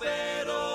l'apéro,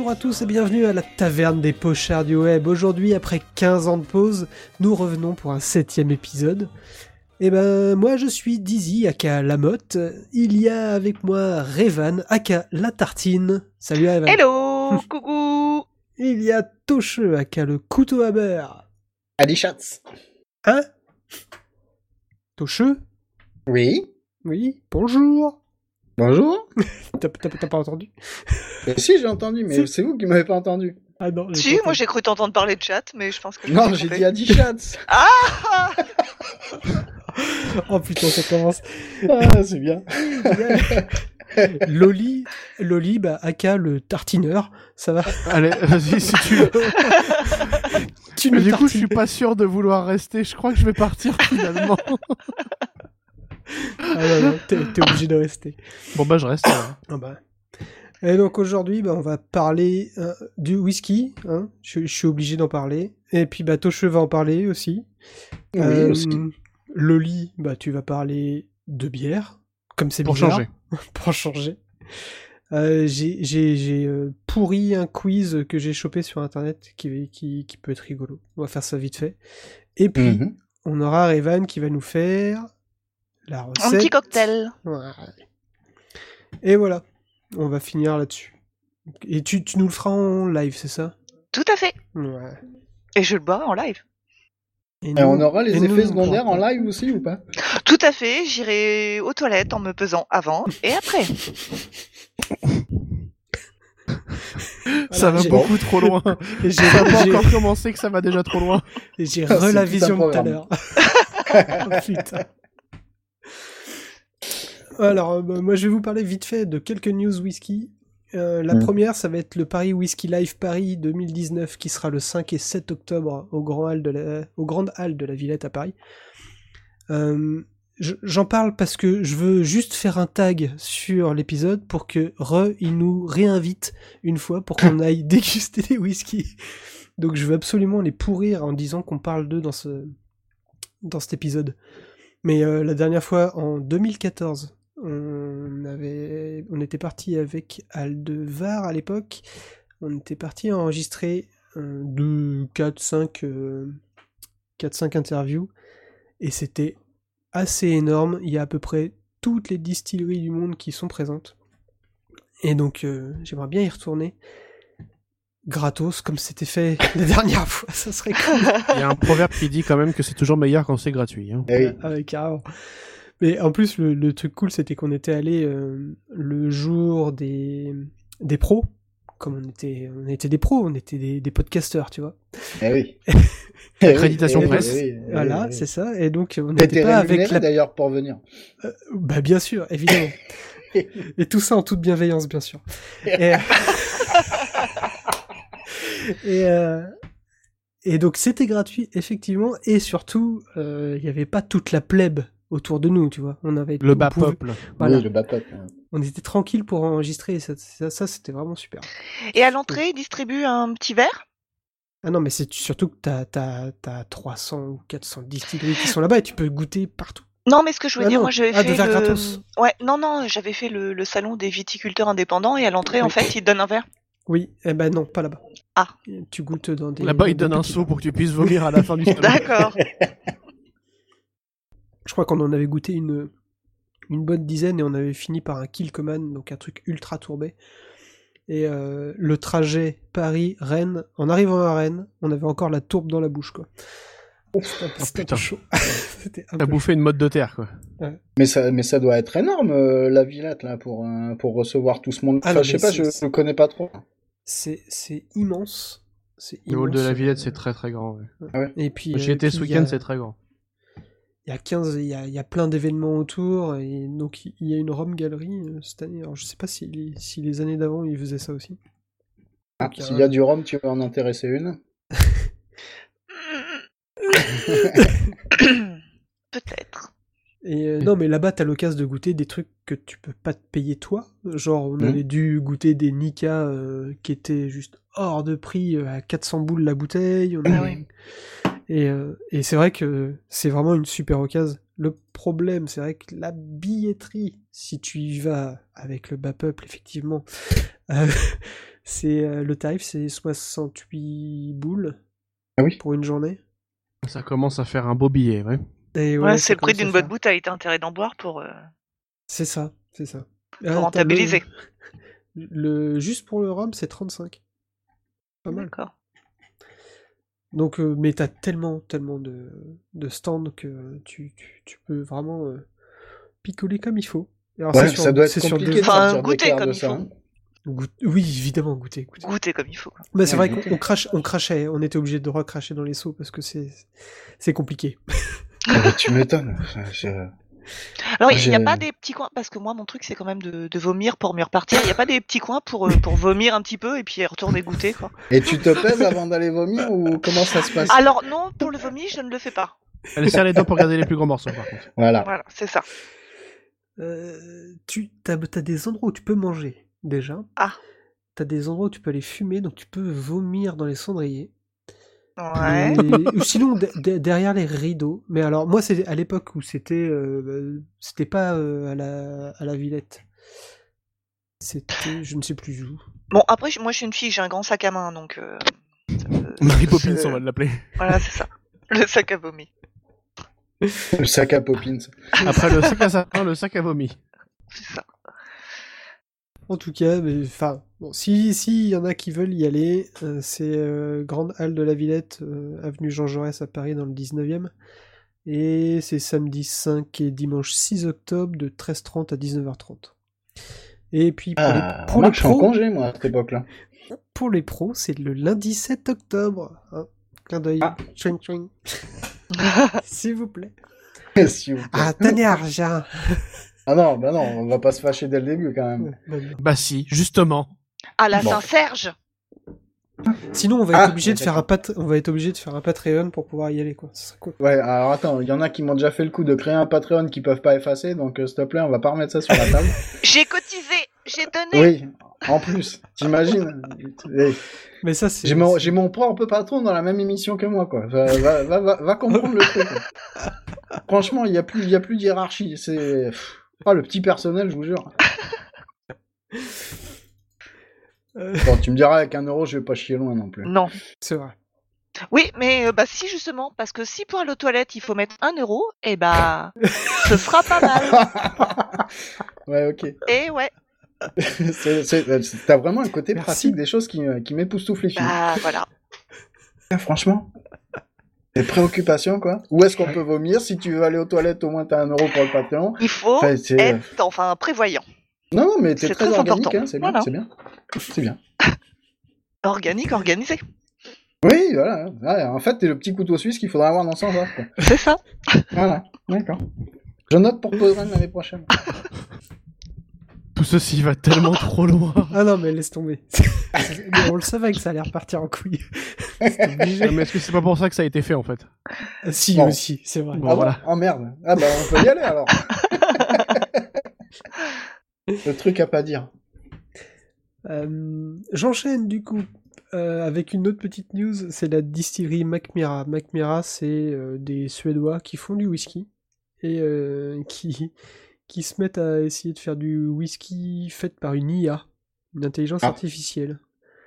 Bonjour à tous et bienvenue à la taverne des pochards du web. Aujourd'hui, après 15 ans de pause, nous revenons pour un septième épisode. Et ben, moi je suis Dizzy, aka Lamotte. Il y a avec moi Revan, aka La Tartine. Salut Revan. Hello Coucou Il y a Tocheux, aka le couteau à beurre. Allez, chats. Hein? Tocheux? Oui. Oui, bonjour. Bonjour. T'as pas entendu Mais si, j'ai entendu, mais Si. c'est vous qui m'avez pas entendu. Ah non, j'ai Si, pas moi j'ai cru t'entendre parler de chat, mais je pense que je Non, j'ai dit Adi chats. Oh putain, ça commence. Ah, c'est bien. Loli, Loli, bah, aka le tartineur, ça va Allez, vas-y, si tu veux. Tu du coup, je suis tartines. pas sûr de vouloir rester. Je crois que je vais partir finalement. Ah non, non, t'es t'es obligé de rester. bon, bah, je reste. alors. Ah bah. Et donc aujourd'hui, bah, on va parler euh, du whisky. Hein je, je suis obligé d'en parler. Et puis bah, Tocheux va en parler aussi. Oui, Euh, aussi. Loli, bah, tu vas parler de bière. Comme c'est Pour bizarre. changer. pour changer. Euh, j'ai j'ai- j'ai, euh, pourri un quiz que j'ai chopé sur internet qui, qui, qui peut être rigolo. On va faire ça vite fait. Et puis, Mhm. on aura Revan qui va nous faire la recette. Un petit cocktail. Ouais. Et voilà, on va finir là-dessus. Et tu, tu nous le feras en live, c'est ça? Tout à fait. Ouais. Et je le bois en live. Et on aura les nous, effets on secondaires en live aussi ou pas? Tout à fait. J'irai aux toilettes en me pesant avant et après. ça va j'ai- beaucoup trop loin. J'ai pas encore commencé que ça va déjà trop loin. et j'ai re la vision de tout à l'heure. Oh, putain. Alors, euh, bah, moi je vais vous parler vite fait de quelques news whisky. Euh, la Mm. première, ça va être le Paris Whisky Live Paris 2019 qui sera le 5 et 7 octobre au Grand Hall de la, au Grand Hall de la Villette à Paris. Euh, je- J'en parle parce que je veux juste faire un tag sur l'épisode pour que Re, il nous réinvite une fois pour qu'on aille déguster des whisky. Donc je veux absolument les pourrir en disant qu'on parle d'eux dans ce dans cet épisode. Mais euh, la dernière fois, en 2014, on avait, on était parti avec Aldevar à l'époque. On était parti enregistrer euh, deux, quatre, cinq, euh, quatre, cinq interviews et c'était assez énorme. Il y a à peu près toutes les distilleries du monde qui sont présentes. Et donc, euh, j'aimerais bien y retourner gratos comme c'était fait la dernière fois. Ça serait cool. Il y a un proverbe qui dit quand même que c'est toujours meilleur quand c'est gratuit. hein. Eh oui. Ah carrément. Mais en plus, le, le truc cool, c'était qu'on était allé euh, le jour des, des pros. Comme on était, on était des pros, on était des, des podcasteurs, tu vois. Eh oui. Accréditation Eh oui, presse. eh oui, eh voilà, eh oui. c'est ça. Et donc, on n'était pas avec la... d'ailleurs pour venir. Bah bien sûr, évidemment. Et tout ça en toute bienveillance, bien sûr. Et, et, euh, et donc c'était gratuit, effectivement, et surtout, euh, il n'y avait pas toute la plèbe autour de nous, tu vois. On avait Le bas pouvait- peuple. Voilà. Oui, le baptême. hein. On était tranquille pour enregistrer, et ça, ça, ça, c'était vraiment super. Et à l'entrée, ils distribuent un petit verre? Ah non, mais c'est surtout que t'as, t'as, t'as 300 ou 400 distilleries qui sont là-bas et tu peux goûter partout. Non, mais ce que je veux Ah dire, non. moi j'avais Ah, fait le... gratos. Ouais, non, non, j'avais fait le, le salon des viticulteurs indépendants et à l'entrée, en fait, ils te donnent un verre. Oui, eh ben non, pas là-bas. Ah. Tu goûtes dans des. Là-bas, il dans donne des un seau pour que tu puisses vomir à la fin du stand. D'accord. Je crois qu'on en avait goûté une, une bonne dizaine et on avait fini par un Kilkoman, donc un truc ultra tourbé. Et euh, le trajet Paris-Rennes, en arrivant à Rennes, on avait encore la tourbe dans la bouche, quoi. C'était Oh, c'était chaud. T'as bouffé une mode de terre, quoi. Mais ça, mais ça doit être énorme, euh, la Villette, là, pour, euh, pour recevoir tout ce monde. Ah Enfin, je sais pas, je ne connais pas trop. C'est c'est immense. Le hall de la. Villette, c'est très très grand. ouais. Et puis, J'y euh, étais puis ce a- week-end, c'est très grand. Il y a 15, il y a, il y a plein d'événements autour, et donc il y a une Rome Galerie euh, cette année. Alors je sais pas si, les- si les années d'avant ils faisaient ça aussi. Ah, S'il y a du rhum, tu vas en intéresser une. Peut-être. Et euh, non, mais là-bas, t'as l'occasion de goûter des trucs que tu peux pas te payer toi. Genre, on Mhm. avait dû goûter des Nika euh, qui étaient juste hors de prix euh, à 400 boules la bouteille. On Ah avait- oui. Et, euh, et c'est vrai que c'est vraiment une super occasion. Le problème, c'est vrai que la billetterie, si tu y vas avec le bas peuple, effectivement, euh, c'est euh, le tarif, c'est 68 boules Ah oui. pour une journée. Ça commence à faire un beau billet, ouais. Et Ouais, ça c'est le prix d'une bonne bouteille. T'as intérêt d'en boire pour. euh, C'est ça, c'est ça. Ah, Pour le- rentabiliser. Le, juste pour le rhum, c'est 35. Pas mal. D'accord. Donc, euh, mais t'as tellement, tellement de, de stands que tu, tu, tu peux vraiment euh, picoler comme il faut. Alors, Ouais, c'est sur- ça doit être sur compliqué deux- de Enfin, goûter comme de il ça. faut. hein. Goût- Oui, évidemment, goûter. goûter. Goûter comme il faut. Mais c'est Ouais, vrai qu'on on crache, on crachait, on était obligé de recracher dans les seaux parce que c'est c'est compliqué. Ah bah, tu m'étonnes. Je- Alors, il n'y a pas des petits coins, parce que moi, mon truc, c'est quand même de, de vomir pour mieux repartir. Il n'y a pas des petits coins pour, euh, pour vomir un petit peu et puis retourner goûter, quoi. Et tu te pèses avant d'aller vomir ou comment ça se passe? Alors, non, pour le vomi, je ne le fais pas. Elle serre les doigts pour garder les plus grands morceaux, par contre. Voilà. Voilà, c'est ça. Euh, tu as, des endroits où tu peux manger déjà. Ah. T'as des endroits où tu peux aller fumer, donc tu peux vomir dans les cendriers. Ouais. Et- sinon de- de- derrière les rideaux. Mais alors moi c'est à l'époque où c'était euh, c'était pas euh, à la à la Villette. C'était je ne sais plus où. Bon, après, moi, je suis une fille, j'ai un grand sac à main, donc. euh, Marie Poppins, on va l'appeler. Voilà, c'est ça. Le sac à vomi. Le sac à Poppins. Après le sac à sapin, le sac à vomi. C'est ça. En tout cas, mais enfin bon, si si y en a qui veulent y aller, euh, c'est euh, Grande Halle de la Villette, euh, avenue Jean Jaurès à Paris dans le 19e. Et c'est samedi 5 et dimanche 6 octobre de 13h30 à 19h30. Et puis pour Ah, les, pour moi, les je suis en pros, congé, moi, à cette époque-là. Pour les pros, c'est le lundi 7 octobre. hein. Clin d'œil. Ah. S'il vous plaît. S'il vous plaît. Ah, tenez argent. Ah non, bah non, on va pas se fâcher dès le début quand même. Bah si, justement. À la Bon. Saint-Serge Sinon, on va Ah, être obligé de faire un pat... on va être obligé de faire un Patreon pour pouvoir y aller, quoi. Ce serait cool. Ouais, alors attends, il y en a qui m'ont déjà fait le coup de créer un Patreon qu'ils peuvent pas effacer, donc euh, s'il te plaît, on va pas remettre ça sur la table. J'ai cotisé J'ai donné oui, en plus, t'imagines Mais ça, c'est. J'ai mon, j'ai mon propre patron dans la même émission que moi, quoi. Va, va, va, va, comprendre le truc. quoi. Franchement, il y a plus, il y a plus de hiérarchie. C'est, oh, le petit personnel, je vous jure. Euh, Bon, tu me diras, avec un euro, je vais pas chier loin non plus. Non. c'est vrai. Oui, mais euh, bah si justement, parce que si pour aller aux toilettes il faut mettre un euro, et bah ce sera pas mal. ouais, ok. Et ouais, C'est- c'est- c'est- T'as vraiment un côté Merci. pratique des choses qui, qui m'époustouflent les filles. bah voilà. Ah, Franchement. Des préoccupations, quoi. Où est-ce qu'on peut vomir Si tu veux aller aux toilettes, au moins t'as un euro pour le Patreon? Il faut Enfin, être enfin prévoyant, Non, non, mais t'es c'est très, très organique, hein, c'est bien, Voilà. c'est bien. C'est bien. organique, organisé. Oui, voilà. Ouais, en fait, t'es le petit couteau suisse qu'il faudra avoir dans son genre. C'est ça. Voilà, d'accord. Je note pour Podren l'année prochaine. Tout ceci va tellement trop loin. Ah non, mais laisse tomber. Mais on le savait que ça allait repartir en couille. Mais est-ce que c'est pas pour ça que ça a été fait en fait? Ah, si, Bon. aussi, c'est vrai. Bon, ah voilà. Oh merde. Ah bah on peut y aller alors. Le truc à pas dire. Euh, J'enchaîne du coup euh, avec une autre petite news, c'est la distillerie Macmira. Macmira, c'est euh, des Suédois qui font du whisky et qui, qui se mettent à essayer de faire du whisky fait par une IA, une intelligence Ah. artificielle.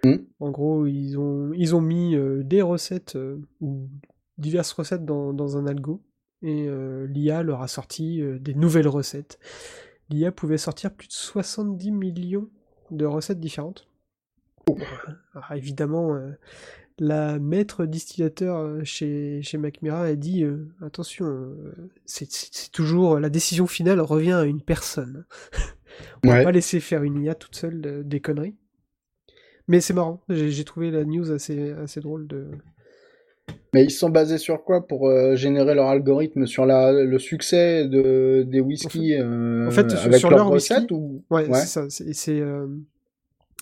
Hmm. En gros, ils ont, ils ont mis des recettes, ou diverses recettes dans, dans un algo, et l'IA leur a sorti des nouvelles recettes. L'IA pouvait sortir plus de 70 millions de recettes différentes. Alors, évidemment, euh, la maître distillateur euh, chez, chez Macmira a dit euh, attention, euh, c'est toujours la décision finale revient à une personne. On va Ouais. pas laisser faire une IA toute seule des conneries. Mais c'est marrant, j'ai j'ai trouvé la news assez, assez drôle de. Mais ils sont basés sur quoi pour euh, générer leur algorithme Sur la, le succès de, des whisky euh, en fait, sur- avec sur leurs leur whisky- recettes ou... Ouais, Ouais. c'est ça. c'est- euh,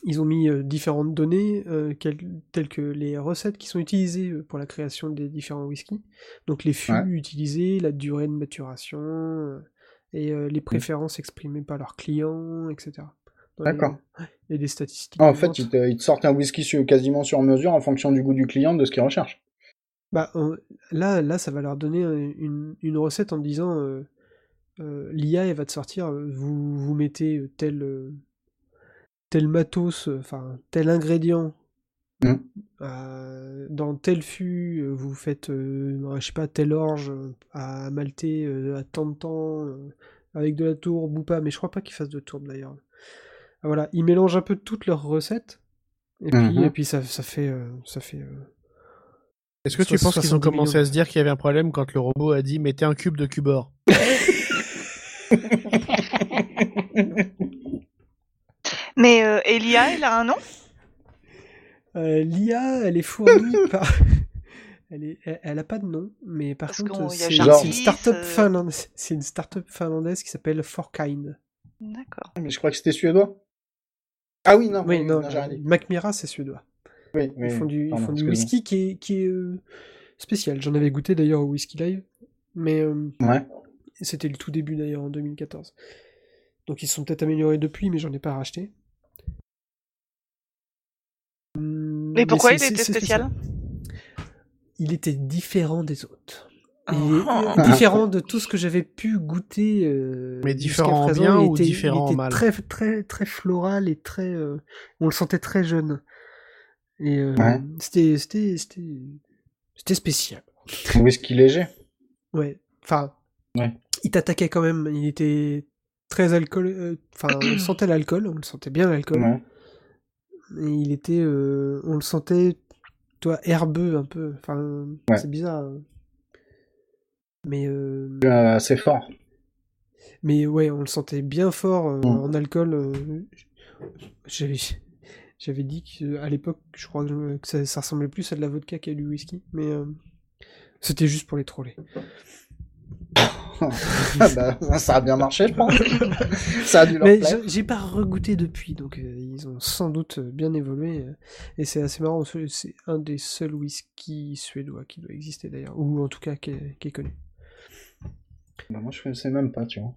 Ils ont mis euh, différentes données, euh, quelles- telles que les recettes qui sont utilisées euh, pour la création des différents whiskies. Donc les fûts Ouais. utilisés, la durée de maturation, euh, et euh, Mmh. les préférences exprimées par leurs clients, etc. D'accord. les- Et des statistiques. Ah, en fait, ils te, ils te sortent un whisky sur- quasiment sur mesure en fonction du goût du client, de ce qu'il recherche. Bah, là, là, ça va leur donner une, une recette en disant euh, euh, l'IA, elle va te sortir, euh, vous, vous mettez tel, tel matos, enfin, tel ingrédient Mm. euh, dans tel fût, vous faites, euh, je sais pas, telle orge à malter euh, à tant de temps, avec de la tourbe ou pas, mais je crois pas qu'ils fassent de tourbe d'ailleurs. Voilà, ils mélangent un peu toutes leurs recettes, et puis, Mhm. et puis ça, ça fait, ça fait Est-ce que tu penses qu'ils ont 70 commencé millions. à se dire qu'il y avait un problème quand le robot a dit mettez un cube de cubor Mais euh, Elia, elle a un nom? Euh, L'IA, elle est fournie par. Elle, est, elle, elle a pas de nom, mais par Parce contre, c'est une start-up euh, finlandaise, c'est une start-up finlandaise qui s'appelle Forkind. D'accord. Mais je crois que c'était suédois. Ah oui, non, Oui, non, non. Macmira, c'est suédois. Oui, Ils font du, ils pardon, font du excuse-moi. whisky qui est, qui est euh, spécial. J'en avais goûté d'ailleurs au Whisky Live, mais euh, Ouais. c'était le tout début d'ailleurs en 2014. Donc ils se sont peut-être améliorés depuis, mais j'en ai pas racheté. Hum, Mais pourquoi il était spécial il était différent des autres. Et Ah. euh, différent de tout ce que j'avais pu goûter. euh, Mais différent en présent. bien Il ou était- différent en il était mal? très, très, très floral et très. euh, on le sentait très jeune. Et euh, Ouais. c'était, c'était, c'était, c'était spécial. Whisky léger. Ouais. Enfin, Ouais. il t'attaquait quand même. Il était très alcool. euh, Enfin, on sentait l'alcool. On le sentait bien l'alcool. Ouais. Et il était, euh, on le sentait, toi, herbeux un peu. Enfin, Ouais. c'est bizarre. hein. Mais, euh, Euh, assez fort. mais ouais, on le sentait bien fort euh, Mm. en alcool. euh, J'avais, j'avais dit qu'à l'époque, je crois que, que ça, ça ressemblait plus à de la vodka qu'à du whisky. Mais euh, c'était juste pour les troller. Ah bah, ça a bien marché, je pense. ça a dû leur Mais plaire. j'ai- j'ai pas regoûté depuis, donc euh, ils ont sans doute bien évolué. euh, et c'est assez marrant, c'est un des seuls whisky suédois qui doit exister d'ailleurs, ou en tout cas qui est, qui est connu. Bah, moi, je sais même pas, tu vois.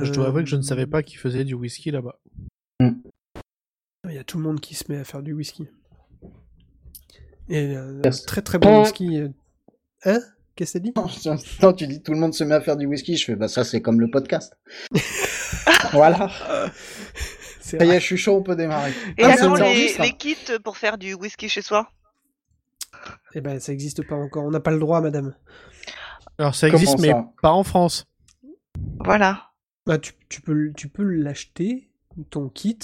Je dois Euh, avouer que je ne savais pas qu'ils faisaient du whisky là-bas. Il y a tout le monde qui se met à faire du whisky. Et euh, très très bon whisky. euh, Hein? Qu'est-ce que t'as dit? Non, tu dis tout le monde se met à faire du whisky. Je fais, bah, ça, c'est comme le podcast. voilà. Ça y est, je suis chaud, on peut démarrer. Et Ah, alors, les, les kits pour faire du whisky chez soi Eh ben, ça existe pas encore. On n'a pas le droit, madame. Alors ça Comment existe, mais ça pas en France. Voilà. Bah, tu, tu peux, tu peux l'acheter, ton kit,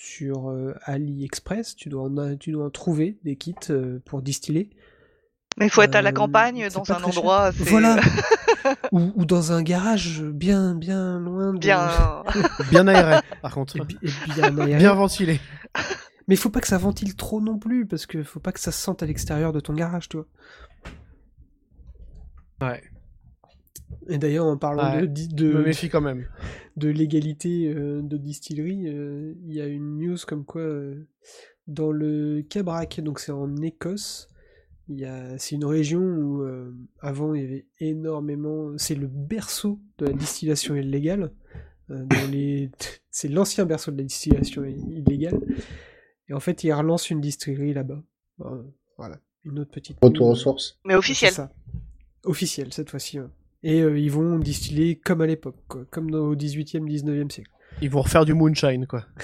sur euh, AliExpress. Tu dois, en, a- tu dois en trouver des kits euh, pour distiller. Mais il faut être à la Euh, campagne, dans un endroit assez... Voilà. ou, ou dans un garage bien, bien loin de. bien... Bien aéré, par contre. Et, bi- et bien aéré. Bien ventilé. Mais il faut pas que ça ventile trop non plus, parce que faut pas que ça se sente à l'extérieur de ton garage, tu vois. Ouais. Et d'ailleurs, en parlant Ouais, de, me de, méfie quand même. de légalité euh, de distillerie, euh, il y a une news comme quoi euh, dans le Cabrac, donc c'est en Écosse, il y a, c'est une région où euh, avant il y avait énormément, c'est le berceau de la distillation illégale. euh, les, c'est l'ancien berceau de la distillation illégale. Et en fait, ils relancent une distillerie là-bas. Voilà, une autre petite. Retour aux sources. Mais officiel. Officiel cette fois-ci. ouais. Et euh, ils vont distiller comme à l'époque, comme au 18e, 19e siècle. Ils vont refaire du moonshine, quoi.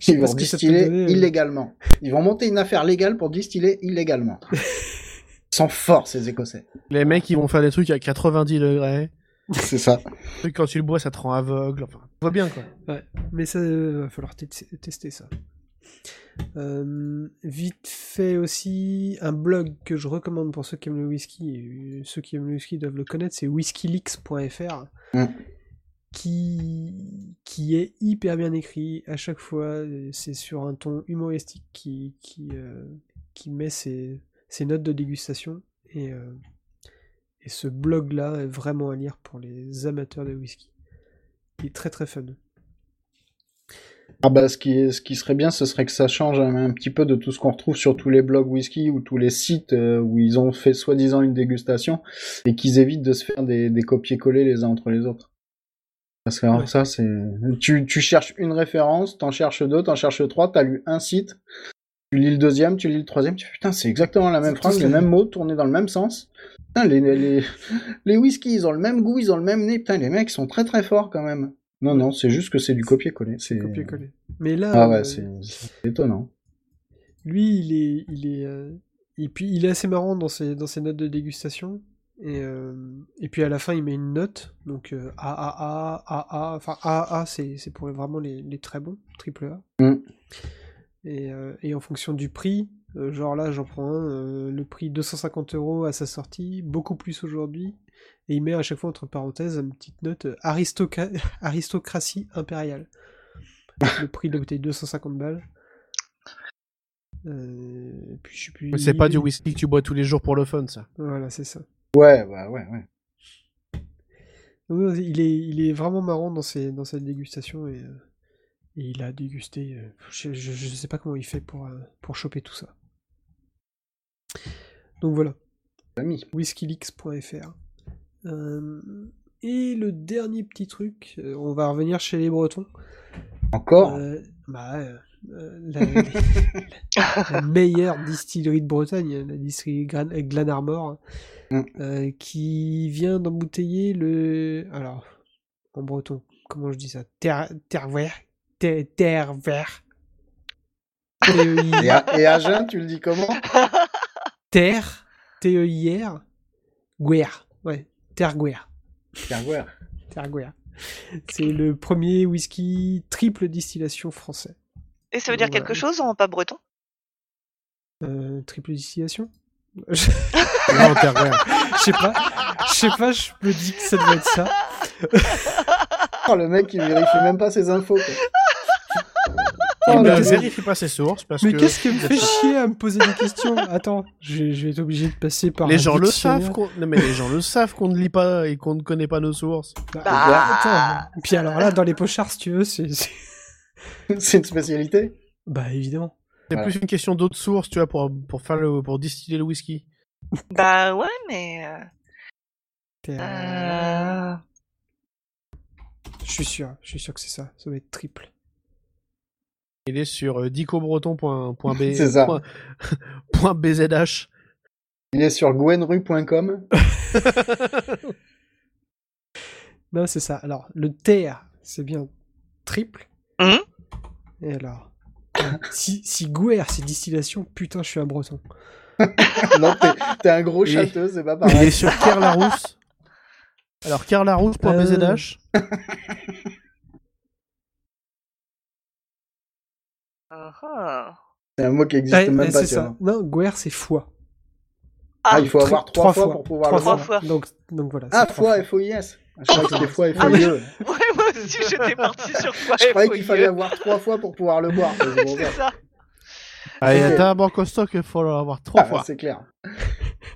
Je sais Ils pas vont ce que ça peut distiller donner, euh. illégalement. Ils vont monter une affaire légale pour distiller illégalement. Ils sont forts, ces Écossais. Les mecs, ils vont faire des trucs à 90 degrés. C'est ça. Quand tu le bois, ça te rend aveugle. Enfin, on voit bien, quoi. Ouais, mais ça euh, va falloir te- tester ça. Euh, vite fait aussi, un blog que je recommande pour ceux qui aiment le whisky, et euh, ceux qui aiment le whisky doivent le connaître, c'est whiskyleaks.fr, qui, qui est hyper bien écrit à chaque fois, euh, c'est sur un ton humoristique qui, qui, euh, qui met ses, ses notes de dégustation, et, euh, et ce blog-là est vraiment à lire pour les amateurs de whisky. Il est très très fun. Ah bah, ce qui, est- ce qui serait bien, ce serait que ça change un, un petit peu de tout ce qu'on retrouve sur tous les blogs whisky ou tous les sites euh, où ils ont fait soi-disant une dégustation et qu'ils évitent de se faire des, des copier-coller les uns entre les autres. Parce que alors Ouais. ça, c'est... Tu, tu cherches une référence, t'en cherches deux, t'en cherches trois, t'as lu un site, tu lis le deuxième, tu lis le troisième, tu fais putain, c'est exactement la même phrase, les mêmes mêmes. mots tournés dans le même sens. Putain, les, les, les, les whisky, ils ont le même goût, ils ont le même nez, putain, les mecs sont très très forts quand même. Non, non, c'est juste que c'est du copier-coller. C'est... copier-coller. Mais là, Ah ouais, euh, c'est étonnant. lui, il est, il est, euh, et puis il est assez marrant dans ses, dans ses notes de dégustation. Et, euh, et puis à la fin, il met une note, donc AAA, AA, enfin AAA, c'est, c'est pour vraiment les, les très bons, triple A. Mm. Et, et en fonction du prix, genre là, j'en prends un, le prix 250 euros à sa sortie, beaucoup plus aujourd'hui. Et il met à chaque fois entre parenthèses une petite note euh, aristoca- aristocratie impériale. le prix de la bouteille 250 balles. Euh, puis je plus. C'est pas du whisky que tu bois tous les jours pour le fun, ça. Voilà, c'est ça. Ouais, bah ouais, ouais. Oui, Il est, il est vraiment marrant dans, ses, dans cette dégustation et, euh, et il a dégusté. euh, je, je, je sais pas comment il fait pour, euh, pour choper tout ça. Donc voilà, whiskyleaks.fr. Euh, et le dernier petit truc, euh, on va revenir chez les Bretons. Encore? Euh, bah, la, la meilleure distillerie de Bretagne, la distillerie Glenarmor, Mm. euh, qui vient d'embouteiller le. Alors, en breton, comment je dis ça? Terre, terre vert. Terre, terre vert. et, à, et à Jeun, tu le dis comment? Terre, T-E-I-R, Guerre. Ouais. Terre Guerre. C'est le premier whisky triple distillation français. Et ça veut dire quelque chose en pas breton? Euh, triple distillation? Non. Je sais pas, je sais pas, je me dis que ça doit être ça. Oh, le mec, il vérifie même pas ses infos. Quoi. Oh, ne là, vérifie pas ses sources parce Mais que qu'est-ce qui me fait chier à me poser des questions? Attends, je, je vais être obligé de passer par les un gens le savent qu'on non, mais les gens le savent qu'on ne lit pas et qu'on ne connaît pas nos sources. Bah, Bah. attends. Puis alors là, dans les pochards, si tu veux, c'est... c'est- C'est une spécialité? Bah évidemment. C'est Voilà. plus une question d'autres sources, tu vois, pour, pour faire le, pour distiller le whisky. Bah ouais, mais. euh, euh, Je suis sûr, je suis sûr que c'est ça. Ça va être triple. Il est sur euh, dicobreton.b. C'est ça. point- point BZH. Il est sur gwenru.com. Non, c'est ça. Alors, le terre, c'est bien triple. Mhm. Et alors si, si Guerre, c'est distillation, putain, je suis un breton. non, t'es- un gros châteux, c'est pas Il est pareil. sur Kerr Larousse. Alors, kerlarousse.bzh. ah. C'est un mot qui existe même pas. c'est ça. Non, Guerre, c'est fois. Ah, il faut avoir trois, fois, pour pouvoir Trois le voir. fois. Donc, donc voilà. Ah, trois fois, F-O-I-S. Je croyais que c'était fois, Ah oui. F-O-I-E. Ouais, moi aussi, j'étais parti sur quoi Je croyais qu'il FOIE. fallait avoir trois fois pour pouvoir le boire. C'est ça. ça. Allez, Ok. t'as un banque au stock, il faut l'avoir trois Ah, fois. c'est clair.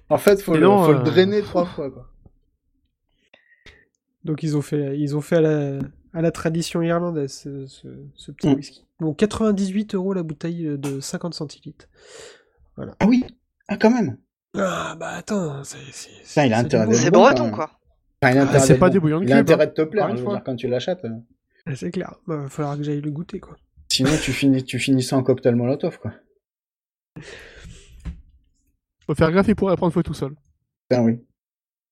En fait, faut, le, faut euh, le drainer trois fois. Quoi. Donc ils ont fait, ils ont fait à la, à la tradition irlandaise ce, ce- ce petit Mm. whisky. Donc 98 euros la bouteille de 50 centilitres. Ah oui Ah, quand même. Ah bah attends, c'est. c'est- il bon. Bon, breton, quoi. Enfin, il a intérêt c'est pas bon. du bouillon de Il a cube, intérêt hein. de te plaire, je veux fois. dire, quand tu l'achètes. euh. Ah, C'est clair. Bah, va falloir que j'aille le goûter quoi. Sinon, tu finis, tu finis ça en cocktail molotov, quoi. Faut faire gaffe, il pourrait prendre feu tout seul. Putain, oui.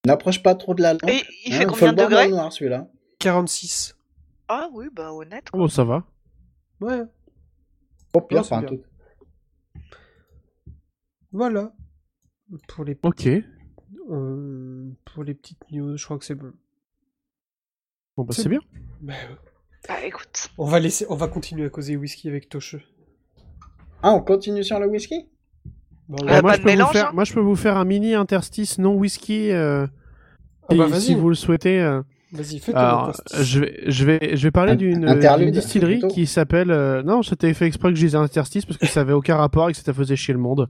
N'approche pas trop de la lampe. Et il hein, fait faut combien de degrés noir, celui-là. 46. Ah oui, bah honnête. Oh, ça va. Ouais. Au pire, c'est bien. tout- Voilà. Pour les, Ok. euh, pour les petites news, je crois que c'est bon. Bon, bah, C'est bien. Bah, Bah écoute. on va laisser, on va continuer à causer whisky avec Tocheux. Ah, on continue sur le whisky? Bon, Euh, moi, pas je de peux vous mélange, faire, hein. moi, je peux vous faire un mini interstice non whisky. euh, Ah bah, si vous le souhaitez. Euh. Vas-y, fais Alors, je vais, je vais, je vais parler Un- d'une distillerie qui s'appelle. euh, Non, j'étais fait exprès que je disais interstice parce que ça avait aucun rapport et que ça faisait chier le monde.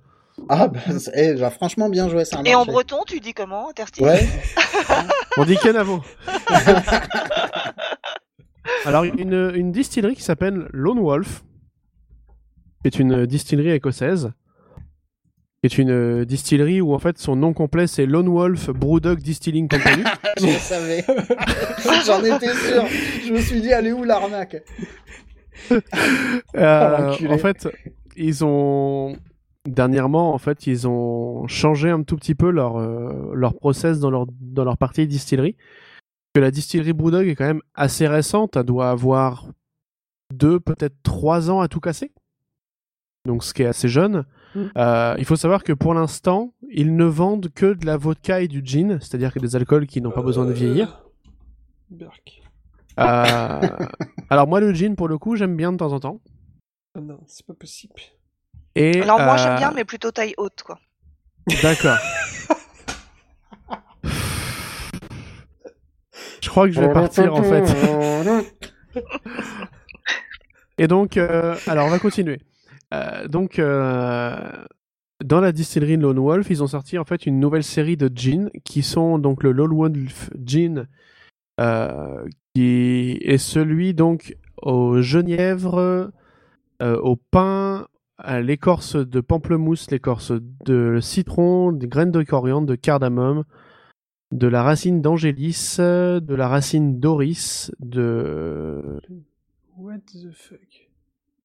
Ah, bah, c'est- eh, bah, franchement, bien joué, ça a Et en breton, tu dis comment, interstice Ouais, On dit Kenavo. Alors, une, une distillerie qui s'appelle Lone Wolf, qui est une distillerie écossaise, qui est une distillerie où en fait son nom complet c'est Lone Wolf Brewdog Distilling Company. je le savais. J'en étais sûr. Je me suis dit, allez où l'arnaque? Euh, l'enculé. en fait, ils ont dernièrement, en fait, ils ont changé un tout petit peu leur euh, leur process dans leur dans leur partie distillerie. Que la distillerie Brewdog est quand même assez récente, elle doit avoir deux, peut-être trois ans à tout casser. Donc, ce qui est assez jeune. Euh, il faut savoir que pour l'instant, ils ne vendent que de la vodka et du gin, c'est-à-dire que des alcools qui n'ont pas besoin de vieillir. Berk. Euh, alors moi, le gin, pour le coup, j'aime bien de temps en temps. Ah non, c'est pas possible. Et, Alors moi euh, j'aime bien, mais plutôt taille haute, quoi. D'accord. Je crois que je vais partir en fait. Et donc, euh, alors on va continuer. Euh, donc, euh, dans la distillerie Lone Wolf, ils ont sorti en fait une nouvelle série de gins qui sont donc le Lone Wolf Gin, euh, qui est celui donc au genièvre, au pain, à l'écorce de pamplemousse, l'écorce de citron, des graines de coriandre, de cardamome, de la racine d'angélis, de la racine d'oris, de What the fuck?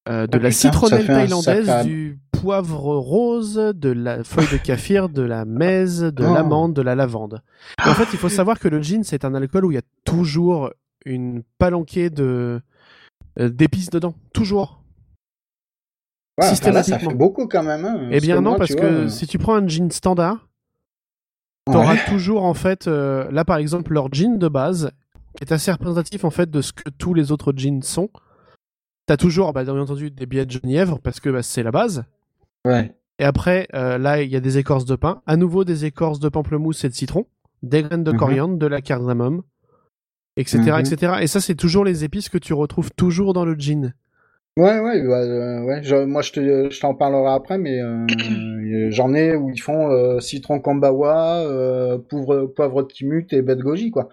Euh, de Ah, la putain, citronnelle thaïlandaise, du poivre rose, de la feuille de kaffir, de la maize, de Oh. l'amande, de la lavande. Et en fait, il faut savoir que le gin, c'est un alcool où il y a toujours une palanquée de euh, d'épices dedans, toujours. Ouais, enfin, là, ça Systématiquement. fait beaucoup quand même. hein, Eh bien non, moi, parce que euh, si tu prends un gin standard, ouais. T'auras toujours en fait, euh, là par exemple leur jean de base, qui est assez représentatif en fait de ce que tous les autres jeans sont. T'as toujours, bah, bien entendu, des billets de genièvre parce que bah, c'est la base. Ouais. Et après, euh, là il y a des écorces de pain, à nouveau des écorces de pamplemousse et de citron, des graines de Mhm. coriandre, de la cardamome, etc., Mhm. etc. Et ça c'est toujours les épices que tu retrouves toujours dans le gin. Ouais, ouais, bah, euh, ouais. Je- moi, je te, je t'en parlerai après, mais euh, j'en ai où ils font euh, citron kambawa, euh, poivre, poivre de Timut et bête goji, quoi.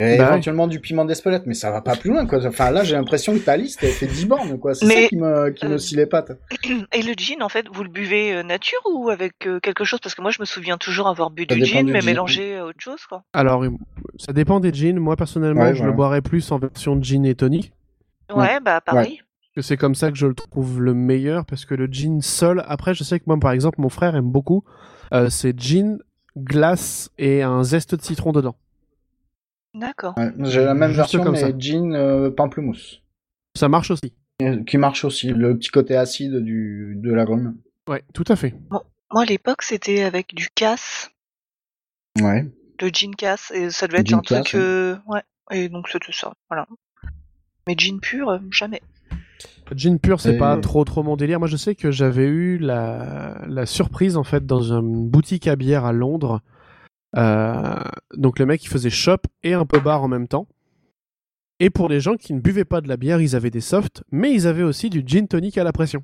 Et Bah ouais. éventuellement du piment d'Espelette, mais ça va pas plus loin, quoi. Enfin, là, j'ai l'impression que ta liste, elle fait 10 bornes, quoi. C'est Mais, ça qui me, qui me euh, scie les pattes. Et le gin, en fait, vous le buvez euh, nature ou avec euh, quelque chose? Parce que moi, je me souviens toujours avoir bu Ça du gin, du mais gin. mélangé à autre chose, quoi. Alors ça dépend des jeans. Moi personnellement, Ouais, je voilà. le boirais plus en version gin et tonic. Ouais, Ouais. bah pareil. Que c'est comme ça que je le trouve le meilleur parce que le gin seul après je sais que moi par exemple mon frère aime beaucoup euh, c'est gin glace et un zeste de citron dedans D'accord. Ouais, j'ai la même Juste version, comme mais ça. gin euh, pamplemousse. ça marche aussi Et- Qui marche aussi, le petit côté acide du, de l'agrume. ouais tout à fait Moi, à l'époque, c'était avec du casse, Ouais. le gin casse, et ça devait être Gin un truc. casse, euh, Ouais. Et donc, c'était ça. Voilà. Mais gin pur, euh, jamais. Gin pur c'est Et- pas trop trop mon délire moi je sais que j'avais eu la, la surprise en fait dans une boutique à bière à Londres Euh, donc le mec il faisait shop et un peu bar en même temps et pour les gens qui ne buvaient pas de la bière ils avaient des softs mais ils avaient aussi du gin tonic à la pression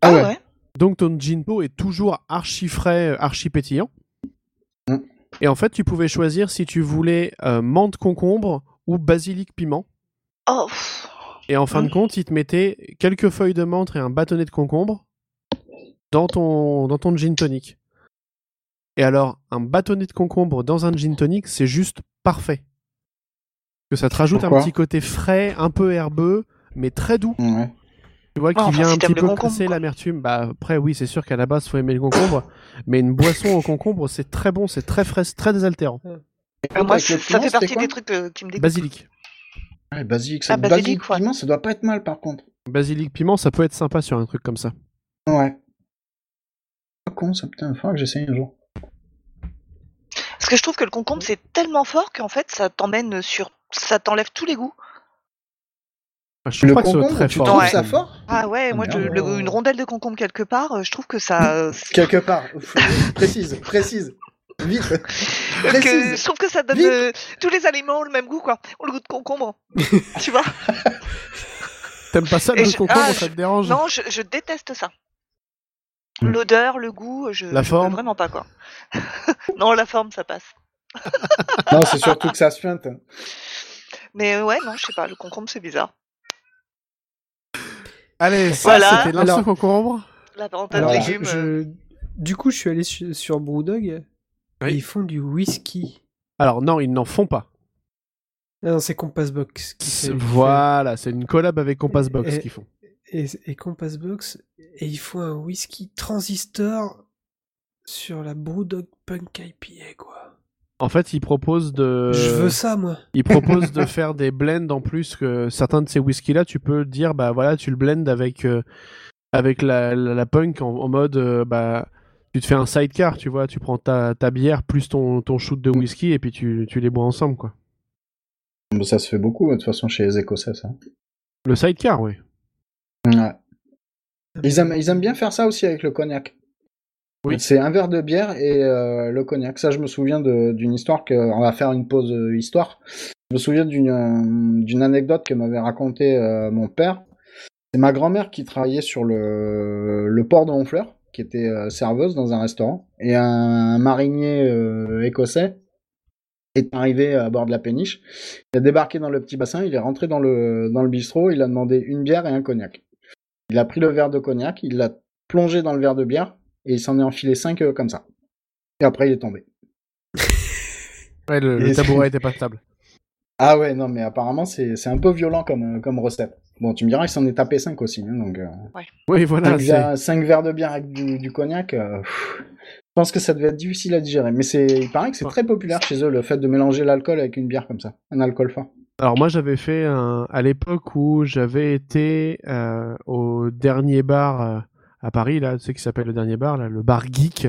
Ah ouais. Donc ton Jinpo est toujours archi frais, euh, archi pétillant. Mm. Et en fait, tu pouvais choisir si tu voulais euh, menthe concombre ou basilic piment. Oh. Et en fin de Mm. compte, il te mettait quelques feuilles de menthe et un bâtonnet de concombre dans ton, dans ton gin tonic. Et alors, un bâtonnet de concombre dans un gin tonic, c'est juste parfait. Que ça te rajoute Pourquoi un petit côté frais, un peu herbeux, mais très doux. Ouais. Tu vois, qui enfin, vient si un petit peu casser l'amertume. Bah, après, oui, c'est sûr qu'à la base, faut aimer le concombre. mais une boisson au concombre, c'est très bon, c'est très frais, c'est très désaltérant. Euh, moi, ça fait partie des trucs euh, qui me dégoûtent. Basilic. Ouais, basilic, ça, Ah, basilic, basilic, ouais. piment, ça doit pas être mal par contre. Basilic piment, ça peut être sympa sur un truc comme ça. Ouais. Pas con, ça putain, faudra que j'essaye un jour. Parce que je trouve que le concombre c'est tellement fort qu'en fait ça t'emmène sur, ça t'enlève tous les goûts. Ah, je trouve Le que soit concombre, très tu fort. trouves Ouais. ça fort? Ah ouais, moi je- le- une rondelle de concombre quelque part, euh, je trouve que ça, euh, Quelque part. Précise, précise. Vite. je trouve que ça donne euh, tous les aliments ont le même goût quoi, ont le goût de concombre. tu vois T'aimes pas ça le je- concombre, ah, ça te dérange? Non, je, je déteste ça. Mm. L'odeur, le goût, je, La je forme? peux vraiment pas quoi. non, la forme ça passe. Non, c'est surtout que ça se feinte. Mais euh, ouais, non, je sais pas, le concombre c'est bizarre. Allez, ça Voilà. c'était l'instant concombre? La parenthèse légumes. je- euh, du coup, je suis allé sur, sur Brewdog Oui. ils font du whisky. Alors non, ils n'en font pas. Ah non, c'est Compass Box. qui fait- Voilà, c'est une collab avec Compass Box qu'ils font. Et, et Compass Box, et ils font un whisky transistor sur la Brewdog Punk IPA, quoi. En fait, ils proposent de. Je veux ça, moi. Ils proposent de faire des blends en plus que certains de ces whisky là, tu peux dire bah voilà, tu le blends avec euh, avec la, la, la punk en, en mode euh, bah tu te fais un sidecar, tu vois, tu prends ta, ta bière plus ton, ton shoot de whisky et puis tu, tu les bois ensemble quoi. Ça se fait beaucoup, de toute façon, chez les Écossais, ça. Le sidecar, oui. Ouais. Ils aiment, ils aiment bien faire ça aussi avec le cognac. Oui. C'est un verre de bière et euh, le cognac. Ça, je me souviens d'une histoire que on va faire une pause euh, histoire. Je me souviens d'une euh, anecdote que m'avait raconté euh, mon père. C'est ma grand-mère qui travaillait sur le, le port de Honfleur, qui était euh, serveuse dans un restaurant, et un, marinier euh, écossais est arrivé à bord de la péniche. Il a débarqué dans le petit bassin, il est rentré dans le dans le bistrot, il a demandé une bière et un cognac. Il a pris le verre de cognac, il l'a plongé dans le verre de bière et il s'en est enfilé cinq euh, comme ça. Et après, il est tombé. Ouais, le, le Et- tabouret était pas stable. Ah ouais, non, mais apparemment, c'est c'est un peu violent comme, comme recette. Bon, tu me diras, il s'en est tapé 5 aussi. hein, donc, euh, Oui, voilà. cinq, c'est- verres, cinq verres de bière avec du, du cognac, euh, je pense que ça devait être difficile à digérer. Mais c'est, il paraît que c'est Ouais. très populaire chez eux, le fait de mélanger l'alcool avec une bière comme ça. Un alcool fort. Alors moi j'avais fait un... à l'époque où j'avais été euh, au dernier bar euh, à Paris là, tu sais qui s'appelle le dernier bar là, le bar geek.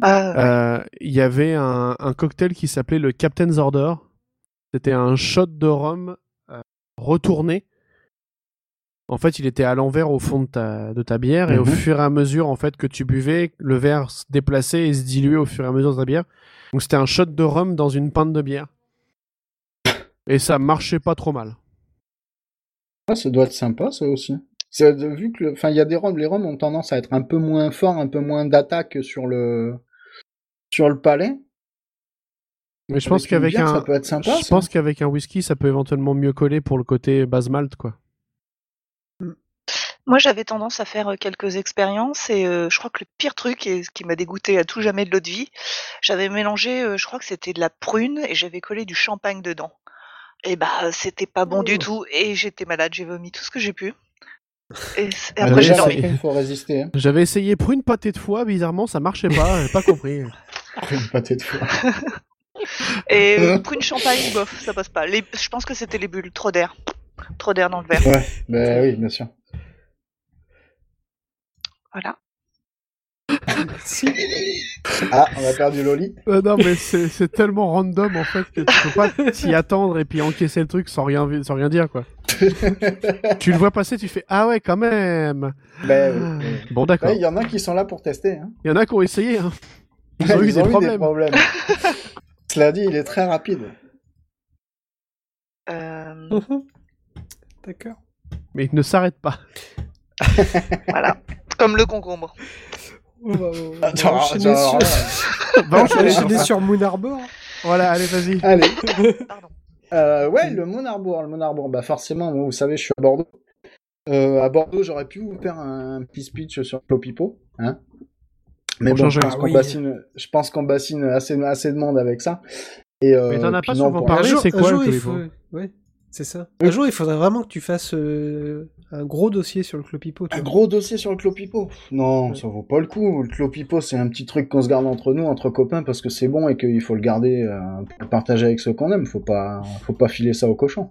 ah, ouais. Euh, Il y avait un, un cocktail qui s'appelait le Captain's Order. C'était un shot de rhum euh, retourné. En fait, il était à l'envers au fond de ta, de ta bière et au Mhm. fur et à mesure en fait que tu buvais, le verre se déplaçait et se diluait au fur et à mesure de ta bière. Donc c'était un shot de rhum dans une pinte de bière. Et ça marchait pas trop mal. Ah, ça doit être sympa, ça aussi. Vu que, enfin, il y a des rhums, les rhums ont tendance à être un peu moins forts, un peu moins d'attaque sur le sur le palais. Mais je pense qu'avec un, je pense qu'avec un whisky, ça peut éventuellement mieux coller pour le côté base malt, quoi. Moi, j'avais tendance à faire euh, quelques expériences et euh, je crois que le pire truc et ce qui m'a dégoûté à tout jamais de l'eau de vie, j'avais mélangé, euh, je crois que c'était de la prune et j'avais collé du champagne dedans. Et bah, c'était pas bon du Oh. tout et j'étais malade, j'ai vomi tout ce que j'ai pu. Et, après, j'ai dormi. après, il faut résister. Hein. J'avais essayé prune pâté de foie, bizarrement, ça marchait pas, j'ai pas compris. Une pâté de foie. Et Euh. prune champagne, bof, ça passe pas. Les- je pense que c'était les bulles, trop d'air. Trop d'air dans le verre. Ouais, bah oui, bien sûr. Voilà. Si. Ah, on a perdu Loli. Euh, non, mais c'est tellement random en fait que tu peux pas t'y attendre et puis encaisser le truc sans rien, sans rien dire, quoi. tu le vois passer, tu fais Ah ouais, quand même Ben oui. Bon, d'accord. Ouais, Il y en a qui sont là pour tester. Hein. Il y en a qui ont essayé, hein. Ils ont eu des problèmes. Cela dit, il est très rapide. Euh, D'accord. Mais ils ne s'arrêtent pas. voilà. Comme le concombre. On va, on va Attends, enchaîner attends, sur, Bah, va enchaîner sur ça. sur Moon Arbor. Voilà, allez, vas-y. Allez. Pardon. Euh, ouais, le Mon Arbour, le Mon Arbour, bah forcément, moi, vous savez, je suis à Bordeaux. Euh, à Bordeaux, j'aurais pu vous faire un petit speech sur Clopipo, hein. Mais bon, je pense qu'on oui. bassine, je pense qu'on bassine assez, assez de monde avec ça. Et, euh, Mais t'en as pas souvent pour- parlé. un c'est un quoi, le. Ouais, c'est ça. Un jour, il faudrait vraiment que tu fasses euh, un gros dossier sur le Clopipo. Un gros dossier sur le Clopipo. Non, Ouais. ça vaut pas le coup. Le Clopipo, c'est un petit truc qu'on se garde entre nous, entre copains, parce que c'est bon et qu'il faut le garder euh, pour le partager avec ceux qu'on aime. Faut pas, faut pas filer ça au cochon.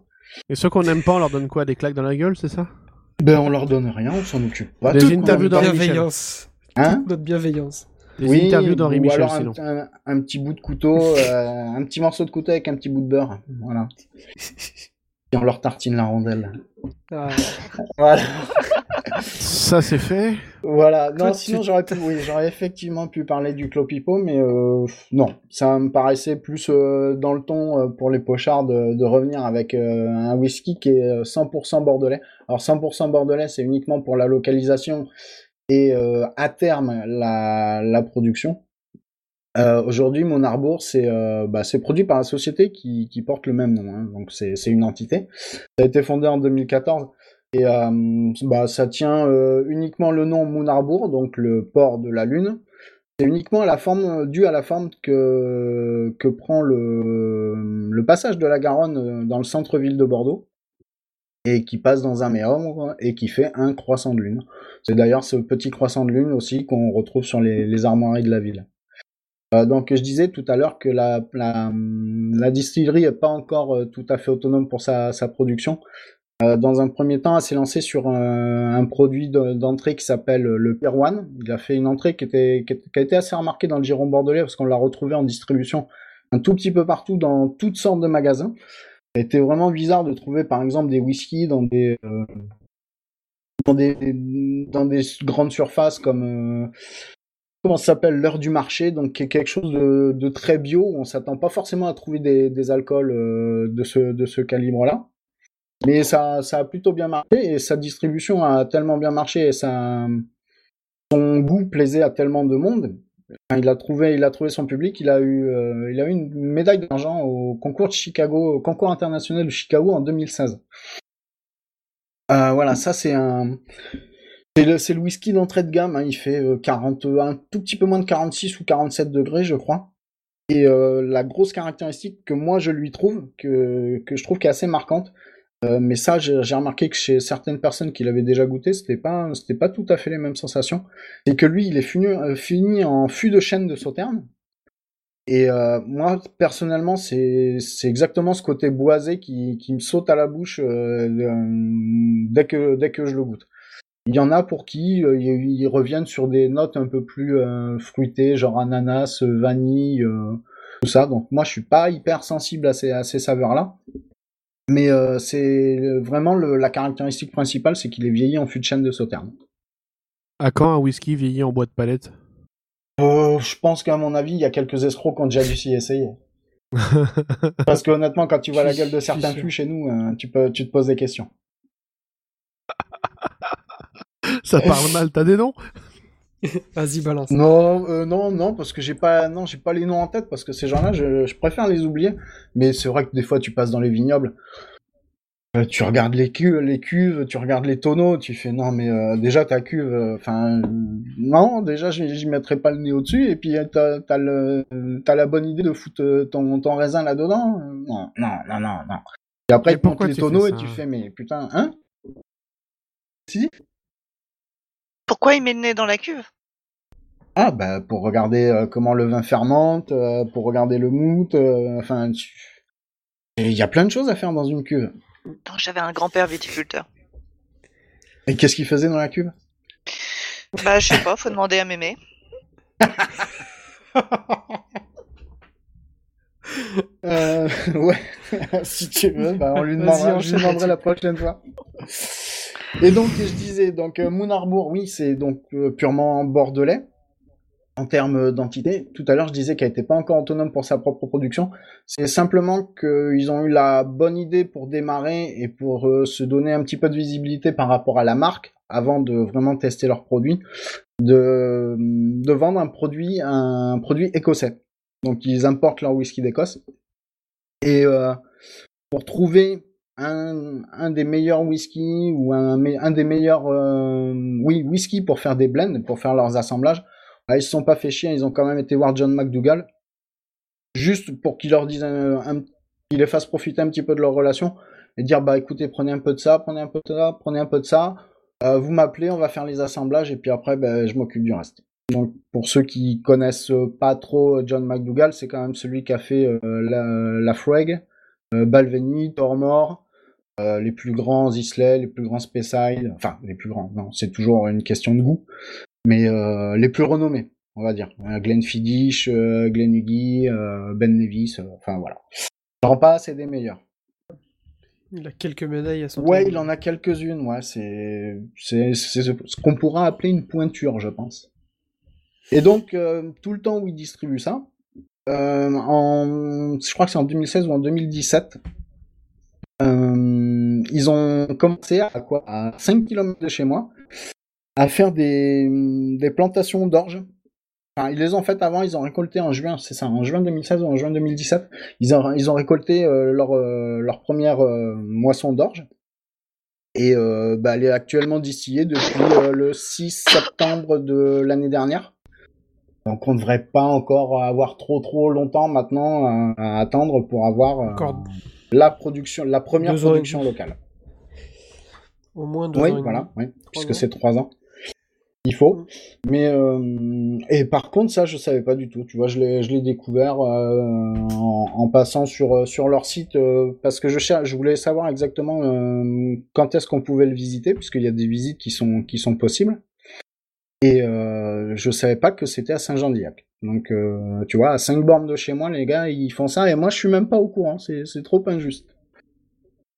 Et ceux qu'on n'aime pas, on leur donne quoi? Des claques dans la gueule, c'est ça? Ben on leur donne rien, on s'en occupe pas. Des interviews Michel. bienveillance. Hein? Toute notre bienveillance. Des oui, interviews d'Henri Michel, alors un, sinon. un- un petit bout de couteau, euh, un petit morceau de couteau avec un petit bout de beurre. Voilà. On leur tartine la rondelle. Ah, Voilà. Ça, c'est fait. Voilà, non, sinon tu- j'aurais pu, oui, j'aurais effectivement pu parler du Clopipo, mais euh, non, ça me paraissait plus euh, dans le ton euh, pour les pochards de, de revenir avec euh, un whisky qui est euh, 100% bordelais. Alors 100% bordelais, c'est uniquement pour la localisation et euh, à terme la, la production. Euh, Aujourd'hui, Mon Arbour, c'est euh, bah, produit par la société qui, qui porte le même nom, hein, donc c'est une entité. Ça a été fondé en 2014. Et euh, bah, ça tient euh, uniquement le nom Moon Harbour, donc le port de la Lune. C'est uniquement la forme due à la forme que, que prend le, le passage de la Garonne euh, dans le centre-ville de Bordeaux et qui passe dans un méandre et qui fait un croissant de lune. C'est d'ailleurs ce petit croissant de lune aussi qu'on retrouve sur les, les armoiries de la ville. Euh, donc je disais tout à l'heure que la, distillerie est pas encore euh, tout à fait autonome pour sa, production. Euh, dans un premier temps, elle s'est lancée sur un, produit de- d'entrée qui s'appelle le Pier One. Il a fait une entrée qui, a été assez remarquée dans le giron bordelais parce qu'on l'a retrouvé en distribution un tout petit peu partout dans toutes sortes de magasins. Été vraiment bizarre de trouver par exemple des whiskies dans des grandes surfaces comme comment ça s'appelle l'heure du marché donc qui est quelque chose de, très bio. On s'attend pas forcément à trouver des, alcools euh, de ce de ce calibre là mais ça ça a plutôt bien marché et sa distribution a tellement bien marché et ça son goût plaisait à tellement de monde. Il a trouvé il a trouvé son public. Il a eu euh, il a eu une médaille d'argent au concours de Chicago au concours international de Chicago en 2016 euh, voilà ça c'est un c'est le, whisky d'entrée de gamme, hein, il fait euh, 40, un tout petit peu moins de 46 ou 47 degrés, je crois. Et euh, la grosse caractéristique que moi je lui trouve, que, je trouve qui est assez marquante, euh, mais ça j'ai remarqué que chez certaines personnes qui l'avaient déjà goûté, c'était pas, c'était pas tout à fait les mêmes sensations. C'est que lui, il est fini, euh, en fût de chêne de sauterne. Et euh, moi, personnellement, c'est exactement ce côté boisé qui, qui me saute à la bouche euh, euh, dès que dès que je le goûte. Il y en a pour qui euh, ils reviennent sur des notes un peu plus euh, fruitées, genre ananas, euh, vanille, euh, tout ça. Donc moi, je suis pas hyper sensible à ces, à ces saveurs-là. Mais euh, c'est vraiment le- la caractéristique principale, c'est qu'il est vieilli en fût de chêne de sauterne. À quand un whisky vieilli en bois de palette? Euh, je pense qu'à mon avis, il y a quelques escrocs qui ont déjà dû s'y essayer. Parce que honnêtement, quand tu vois la gueule de certains fûts chez nous, euh, tu peux, tu te poses des questions. Ça parle mal, t'as des noms Vas-y, balance. Non, euh, non, non, parce que j'ai pas, non, j'ai pas les noms en tête parce que ces gens-là, je, je préfère les oublier. Mais c'est vrai que des fois, tu passes dans les vignobles, euh, tu regardes les cuves, les cuves, tu regardes les tonneaux, tu fais non, mais euh, déjà ta cuve, euh, enfin, non, déjà j'y mettrais pas le nez au-dessus et puis euh, t'as t'as le, t'as la bonne idée de foutre ton, ton raisin là-dedans. Non, non, non, non, non. Et après, Mais tu montes les tonneaux et tu fais mais putain, hein? Si Pourquoi il met le nez dans la cuve? Ah bah pour regarder euh, comment le vin fermente, euh, pour regarder le mout, euh, enfin tu- il y a plein de choses à faire dans une cuve. Non, J'avais un grand-père viticulteur. Et qu'est-ce qu'il faisait dans la cuve? Bah, je sais pas, faut demander à mémé. euh, Ouais, si tu veux, bah, on lui demandera, je lui demanderai la prochaine fois. Et donc je disais, donc euh, Moon Harbour, oui, c'est donc euh, purement bordelais en termes d'entité. Tout à l'heure, je disais qu'elle n'était pas encore autonome pour sa propre production. C'est simplement qu'ils ont eu la bonne idée pour démarrer et pour euh, se donner un petit peu de visibilité par rapport à la marque avant de vraiment tester leurs produits, de, de vendre un produit, un produit écossais. Donc ils importent leur whisky d'Écosse. Et euh, pour trouver un, des meilleurs whisky ou un, des meilleurs euh, oui whisky pour faire des blends, pour faire leurs assemblages, ah, ils se sont pas fait chier, ils ont quand même été voir John McDougall, juste pour qu'il leur dise un, qu'il les fasse profiter un petit peu de leur relation et dire bah écoutez prenez un peu de ça, prenez un peu de ça, prenez un peu de ça, euh, vous m'appelez, on va faire les assemblages et puis après ben, je m'occupe du reste. Donc pour ceux qui connaissent pas trop John McDougall, c'est quand même celui qui a fait euh, la, la euh, Balvenie, Tormor, euh, les plus grands Islay, les plus grands Speyside, enfin les plus grands, non, c'est toujours une question de goût, mais euh, les plus renommés, on va dire. Euh, Glenn Fiddich, Glenn Huggy, Ben Nevis, enfin voilà. J'en passe, c'est des meilleurs. Il a quelques médailles à son Ouais, il en a quelques-unes, ouais, c'est ce ce qu'on pourra appeler une pointure, je pense. Et donc euh, tout le temps où il distribue ça, euh, en je crois que c'est en 2016 ou en 2017, euh, ils ont commencé à quoi? À 5 km de chez moi à faire des des plantations d'orge. Ils les ont faites avant, ils ont récolté en juin, c'est ça, en juin 2016 ou en juin 2017, ils ont, ils ont récolté euh, leur, euh, leur première moisson d'orge. Et bah, elle est actuellement distillée depuis le 6 septembre de l'année dernière. Donc on ne devrait pas encore avoir trop trop longtemps maintenant à, attendre pour avoir la production, la première deux production locale. Au moins deux Oui, ans voilà, oui, puisque c'est trois ans. Il faut. Mm. Mais euh, et par contre, ça, je savais pas du tout. Tu vois, je l'ai, je l'ai découvert euh, en, en passant sur euh, sur leur site euh, parce que je cherche, je voulais savoir exactement euh, quand est-ce qu'on pouvait le visiter, puisqu'il y a des visites qui sont qui sont possibles. Et euh, je savais pas que c'était à Saint-Jean-d'Iac. Donc, euh, tu vois, à 5 bornes de chez moi, les gars, ils font ça, et moi, je suis même pas au courant. C'est, c'est trop injuste.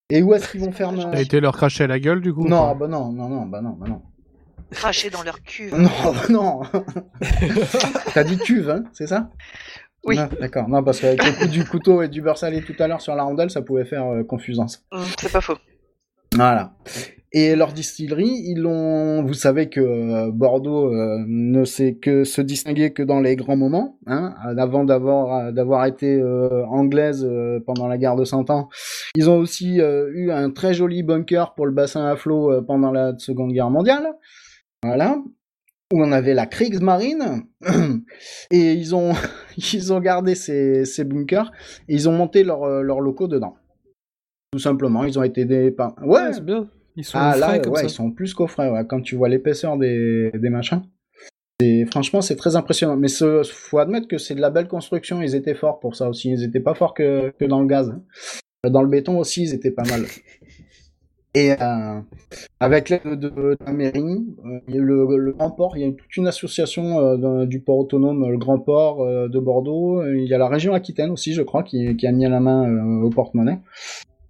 Et où est-ce qu'ils vont faire ma... T'as été leur cracher à la gueule, du coup ou Non, bah non, non, non, bah non, bah non. Cracher dans leur cuve. Non, bah non. T'as dit cuve, hein, c'est ça? Oui. Non, D'accord. Non, parce qu'avec le coup du couteau et du beurre salé tout à l'heure sur la rondelle, ça pouvait faire euh, confusance. Hum, c'est pas faux. Voilà. Et leur distillerie, ils l'ont. Vous savez que euh, Bordeaux euh, ne sait que se distinguer que dans les grands moments, hein, avant d'avoir d'avoir été euh, anglaise euh, pendant la guerre de Cent Ans. Ils ont aussi euh, eu un très joli bunker pour le bassin à flot euh, pendant la Seconde Guerre mondiale. Voilà. Où on avait la Kriegsmarine. et ils ont ils ont gardé ces, ces bunkers et ils ont monté leurs euh, leurs locaux dedans. Tout simplement, ils ont été par. Ouais, c'est bien. Ils sont Ah là, frais comme ouais, ça. ils sont plus qu'au frais, ouais. Quand tu vois l'épaisseur des, des machins. Et franchement, c'est très impressionnant. Mais ce, faut admettre que c'est de la belle construction. Ils étaient forts pour ça aussi. Ils étaient pas forts que, que dans le gaz. hein. Dans le béton aussi, ils étaient pas mal. Et euh, avec l'aide de, de la mairie, euh, il y a eu le, le Grand Port, il y a eu toute une association euh, du port autonome, le Grand Port euh, de Bordeaux. Euh, Il y a la région Aquitaine aussi, je crois, qui, qui a mis la main euh, au porte-monnaie.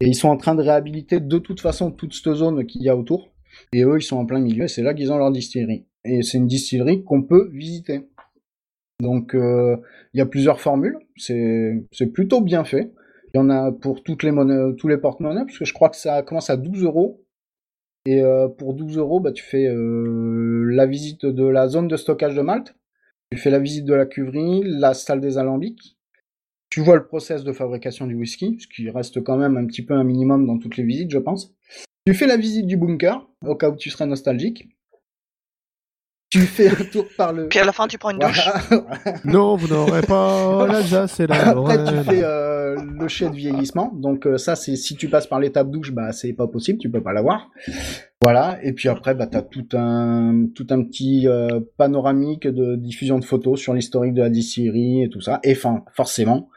Et ils sont en train de réhabiliter de toute façon toute cette zone qu'il y a autour. Et eux, ils sont en plein milieu, et c'est là qu'ils ont leur distillerie. Et c'est une distillerie qu'on peut visiter. Donc, euh, il y a plusieurs formules, c'est plutôt bien fait. Il y en a pour toutes les monnaies, tous les porte-monnaies, parce que je crois que ça commence à 12 euros. Et euh, pour 12 euros, bah, tu fais euh, la visite de la zone de stockage de Malte, tu fais la visite de la cuverie, la salle des alambics, tu vois le process de fabrication du whisky, ce qui reste quand même un petit peu un minimum dans toutes les visites, je pense. Tu fais la visite du bunker, au cas où tu serais nostalgique. Tu fais un tour par le... Puis à la fin, tu prends une douche. Voilà. Non, vous n'aurez pas l'Alsace et la Après, tu fais euh, le chai de vieillissement. Donc euh, ça, c'est si tu passes par l'étape douche, bah c'est pas possible, tu peux pas l'avoir. Voilà. Et puis après, bah t'as tout un tout un petit euh, panoramique de diffusion de photos sur l'historique de la distillerie et tout ça. Et enfin, forcément,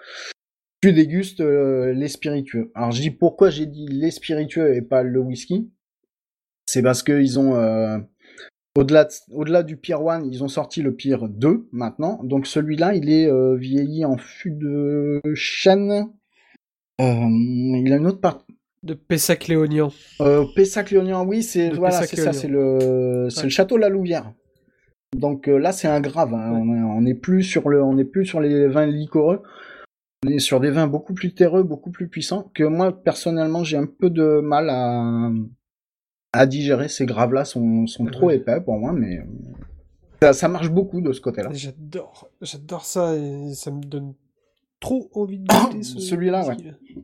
tu dégustes euh, les spiritueux. Alors je dis pourquoi j'ai dit les spiritueux et pas le whisky. C'est parce que ils ont euh, au-delà de- au-delà du Pier 1, ils ont sorti le Pier 2 maintenant. Donc celui-là, il est euh, vieilli en fût de chêne. Euh, il a une autre partie. De Pessac-Léognan. Euh, Pessac-Léognan, oui, c'est De voilà, c'est ça, c'est le c'est Ouais. le château La Louvière. Donc euh, là, c'est un grave. hein. Ouais. On est- On n'est plus sur le, on n'est plus sur les vins liquoreux. On est sur des vins beaucoup plus terreux, beaucoup plus puissants. Que moi, personnellement, j'ai un peu de mal à à digérer. Ces graves-là sont sont Ouais. trop épais pour moi, mais ça, ça marche beaucoup de ce côté-là. J'adore, j'adore ça et ça me donne trop envie de goûter ce- Celui-là, ouais.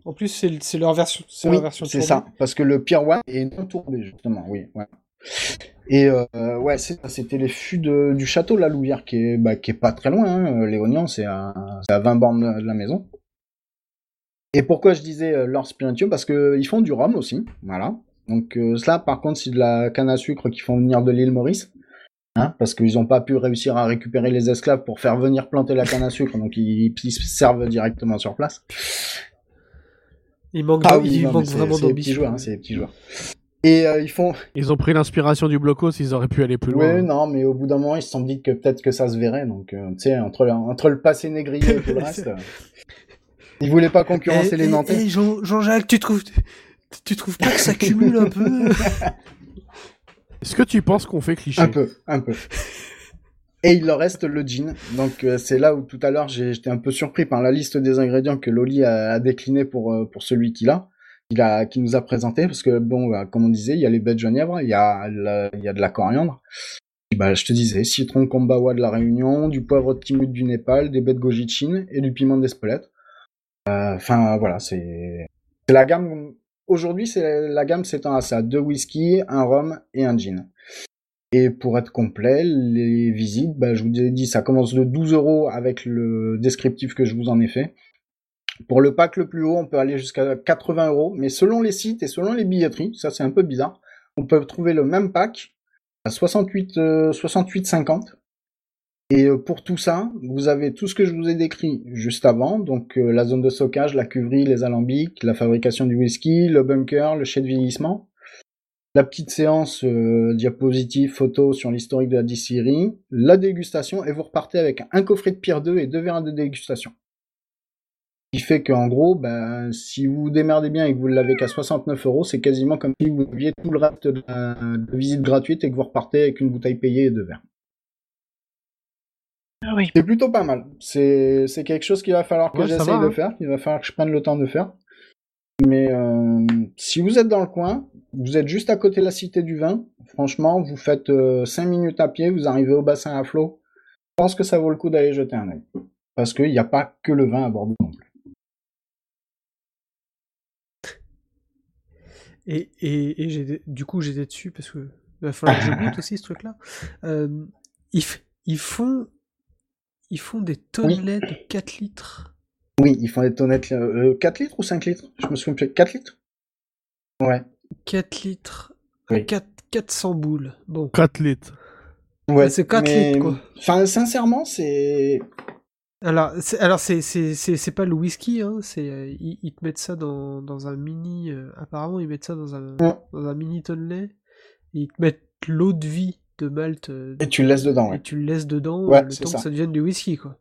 En plus, c'est leur version, c'est Oui, leur version c'est ça. Parce que le Pier One est non tourbé, justement, oui. Ouais. Et euh, ouais, c'était les fûts de- du château La Louvière, qui est, bah, qui est pas très loin. Hein. C'est à, à 20 bornes de, la maison. Et pourquoi je disais euh, leur spiritueux? Parce que ils font du rhum aussi, voilà. Donc euh, cela, par contre, c'est de la canne à sucre qu'ils font venir de l'île Maurice. Hein, parce qu'ils n'ont pas pu réussir à récupérer les esclaves pour faire venir planter la canne à sucre, donc ils, ils se servent directement sur place. Il manque, Ah il oui, non, manque c'est vraiment d'ambition. joueurs, hein, c'est les petits joueurs. Et euh, ils font, Ils ont pris l'inspiration du blocos, ils auraient pu aller plus loin. ouais, non, mais au bout d'un moment, ils se sont dit que peut-être que ça se verrait, donc euh, tu sais, entre, le- entre le passé négrier et tout le reste, euh, ils voulaient pas concurrencer les Nantais. eh, Jean- Jean-Jacques, tu trouves, tu trouves pas que ça cumule un peu Est-ce que tu penses qu'on fait cliché Un peu, un peu. Et il leur reste le gin. Donc euh, c'est là où tout à l'heure j'ai- j'étais un peu surpris par la liste des ingrédients que Loli a, a décliné pour, euh, pour celui qu'il a, qu'il a, qui nous a présenté. Parce que bon, bah, comme on disait, il y a les baies de genièvre, il y a, la- il y a de la coriandre. Et bah, je te disais, citron kombawa de la Réunion, du poivre de Timut du Népal, des baies de goji de Chine et du piment d'Espelette. Euh, Enfin voilà, c'est la gamme. Aujourd'hui, c'est la gamme s'étend à ça deux whisky, un rhum et un gin. Et pour être complet, les visites, bah, je vous ai dit, ça commence de 12 euros avec le descriptif que je vous en ai fait. Pour le pack le plus haut, on peut aller jusqu'à 80 euros, mais selon les sites et selon les billetteries, ça c'est un peu bizarre, on peut trouver le même pack à 68, euh, 68,50. Et euh, pour tout ça, vous avez tout ce que je vous ai décrit juste avant, donc euh, la zone de stockage, la cuverie, les alambics, la fabrication du whisky, le bunker, le chai de vieillissement, la petite séance euh, diapositive photo sur l'historique de la distillerie, la dégustation, et vous repartez avec un coffret de pierre 2 et deux verres de dégustation. Ce qui fait qu'en gros, ben, si vous vous démerdez bien et que vous l'avez qu'à 69 euros, c'est quasiment comme si vous aviez tout le reste de visite gratuite et que vous repartez avec une bouteille payée et deux verres. Ah oui. C'est plutôt pas mal. C'est c'est quelque chose qu'il va falloir que Ouais, j'essaye de hein. faire, qu'il va falloir que je prenne le temps de faire. Mais euh, si vous êtes dans le coin, vous êtes juste à côté de la Cité du Vin, franchement, vous faites 5 minutes à pied, vous arrivez au bassin à flot. Je pense que ça vaut le coup d'aller jeter un œil. Parce qu'il n'y a pas que le vin à Bordeaux non plus. Et, et, et j'ai, du coup, j'étais dessus parce que il va falloir que je goûte aussi ce truc-là. Euh, ils, ils font, ils font des tonnelets de 4 litres. Oui, ils font des tonnettes. euh, 4 litres ou 5 litres? Je me souviens plus. 4 litres? Ouais. 4 litres. Oui. 4, 400 boules. Bon. 4 litres. Ouais, c'est quatre mais- litres, quoi. Enfin, sincèrement, c'est. Alors, c'est, alors c'est, c'est, c'est, c'est pas le whisky, hein, c'est, euh, ils, ils te mettent ça dans, dans un mini, euh, apparemment ils mettent ça dans un, Ouais. dans un mini tonnelet, et ils te mettent l'eau de vie de euh, Et tu le laisses dedans, et tu le laisses dedans Ouais, le c'est temps ça. que ça devienne du whisky, quoi.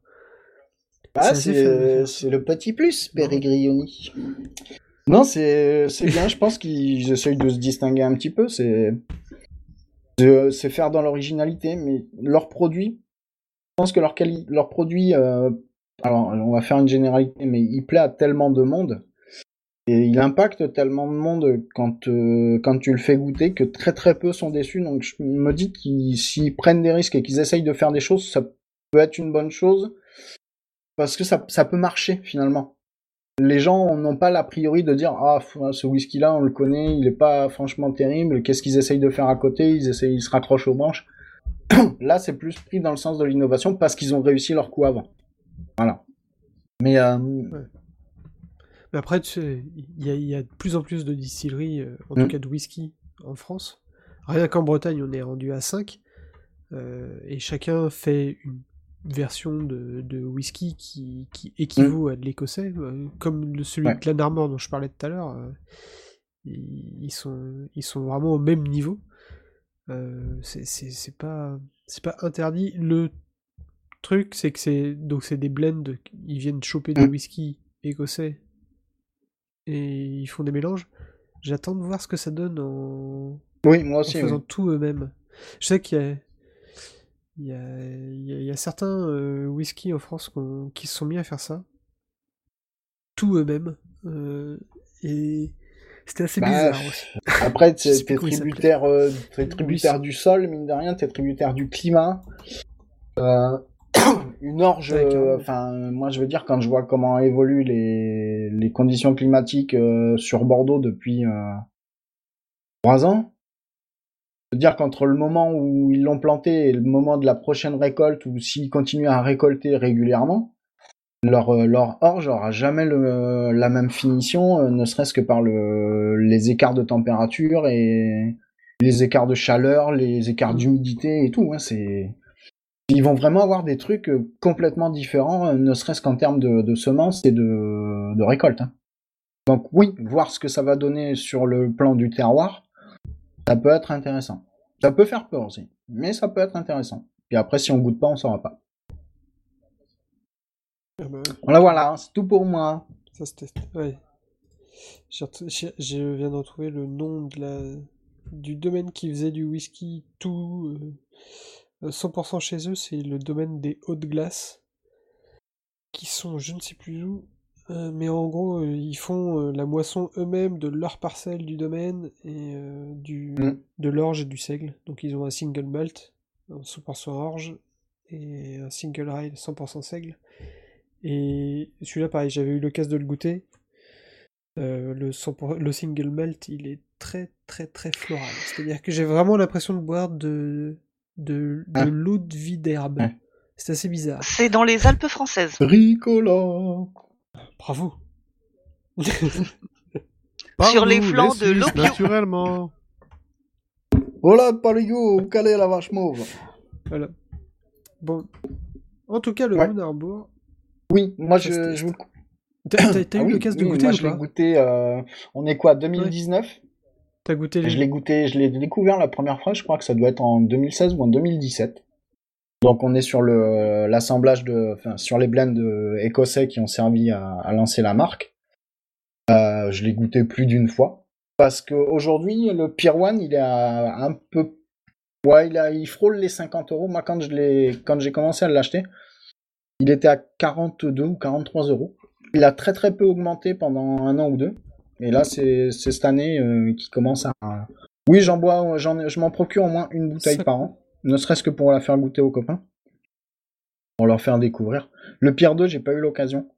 Ah, c'est assez c'est le petit plus, Peregrioni. Non, c'est c'est bien, je pense qu'ils essayent de se distinguer un petit peu, c'est faire dans l'originalité, mais leurs produits, je pense que leur, quali- leur produit, euh, alors on va faire une généralité, mais il plaît à tellement de monde, il impacte tellement de monde quand, euh, quand tu le fais goûter que très très peu sont déçus, donc je me dis qu'ils s'ils prennent des risques et qu'ils essayent de faire des choses, ça peut être une bonne chose, parce que ça, ça peut marcher finalement. Les gens n'ont pas l'a priori de dire ah ce whisky là on le connaît il est pas franchement terrible. Qu'est-ce qu'ils essayent de faire à côté? Ils essayent ils se raccrochent aux branches là c'est plus pris dans le sens de l'innovation parce qu'ils ont réussi leur coup avant. Voilà. Mais euh, Mais après, il y a, il y a de plus en plus de distilleries, euh, en Mm. tout cas de whisky, en France. Rien qu'en Bretagne, on est rendu à 5. et chacun fait une version de, de whisky qui, qui équivaut à de l'écossais. euh, comme le, celui Ouais. de Glenarmor dont je parlais tout à l'heure. euh, ils, sont, ils sont vraiment au même niveau. Euh, c'est- pas, pas interdit. Le truc, c'est que c'est donc c'est des blends. Ils viennent choper des Mm. whisky écossais et ils font des mélanges. J'attends de voir ce que ça donne en, oui moi en aussi faisant oui. tout eux-mêmes. Je sais qu'il y a, il y a, il y a- il y a certains euh, whisky en France qui se sont mis à faire ça. Tout eux-mêmes. Euh, et c'était assez Bah, bizarre aussi. après t'es tributaire euh, tributaire du sol mine de rien t'es tributaire du climat Euh, une orge euh, carrément. enfin moi je veux dire quand je vois comment évoluent les, les conditions climatiques euh, sur Bordeaux depuis euh, trois ans je veux dire qu'entre le moment où ils l'ont planté et le moment de la prochaine récolte ou s'ils continuent à récolter régulièrement leur, leur orge aura jamais le, la même finition, ne serait-ce que par le, les écarts de température et les écarts de chaleur, les écarts d'humidité et tout. Hein, c'est... Ils vont vraiment avoir des trucs euh, complètement différents, euh, ne serait-ce qu'en termes de, de semences et de, de récolte. Hein. Donc oui, voir ce que ça va donner sur le plan du terroir, ça peut être intéressant. Ça peut faire peur aussi, mais ça peut être intéressant. Et après, si on goûte pas, on saura pas. Ah bah, Voilà, voilà, c'est tout pour moi. ça se teste. Ouais. Je viens de retrouver le nom de la... du domaine qui faisait du whisky tout euh, 100% chez eux, c'est le domaine des Hautes Glaces, qui sont je ne sais plus où, euh, mais en gros euh, ils font euh, la moisson eux-mêmes de leur parcelle du domaine et euh, du Mm. de l'orge et du seigle. Donc ils ont un single malt, un 100% orge et un single rye 100% seigle. Et celui-là, pareil, j'avais eu l'occasion de le goûter. Euh, le, 100%, le single malt, il est très très très floral. C'est-à-dire que j'ai vraiment l'impression de boire de, de, de Ah. l'eau de vie d'herbe. Ouais. C'est assez bizarre. C'est dans les Alpes françaises. Ricola. Bravo. Sur les flancs de l'opium. Naturellement. Voilà, Parigo, calé la vache mauve. Voilà. Bon. En tout cas, le Ouais. Moon Harbour. Oui, moi je, je vous T'as t'as- t'as Ah eu oui, l'occasion de oui, goûter moi ou je l'ai goûté, euh, on est quoi, 2019 T'as goûté les. Je l'ai goûté, je l'ai découvert la première fois, je crois que ça doit être en 2016 ou en 2017. Donc on est sur le l'assemblage de, enfin sur les blends écossais qui ont servi à, à lancer la marque. Euh, je l'ai goûté plus d'une fois parce qu'aujourd'hui le Pier One il est à un peu, ouais il a, il frôle les 50 euros. Moi quand je l'ai, quand j'ai commencé à l'acheter, il était à 42 ou 43 euros. Il a très très peu augmenté pendant un an ou deux. Et là, c'est cette année euh, qui commence à. Oui, j'en bois, je m'en procure au moins une bouteille par an, ne serait-ce que pour la faire goûter aux copains, pour leur faire découvrir. Le Pierre 2, j'ai pas eu l'occasion,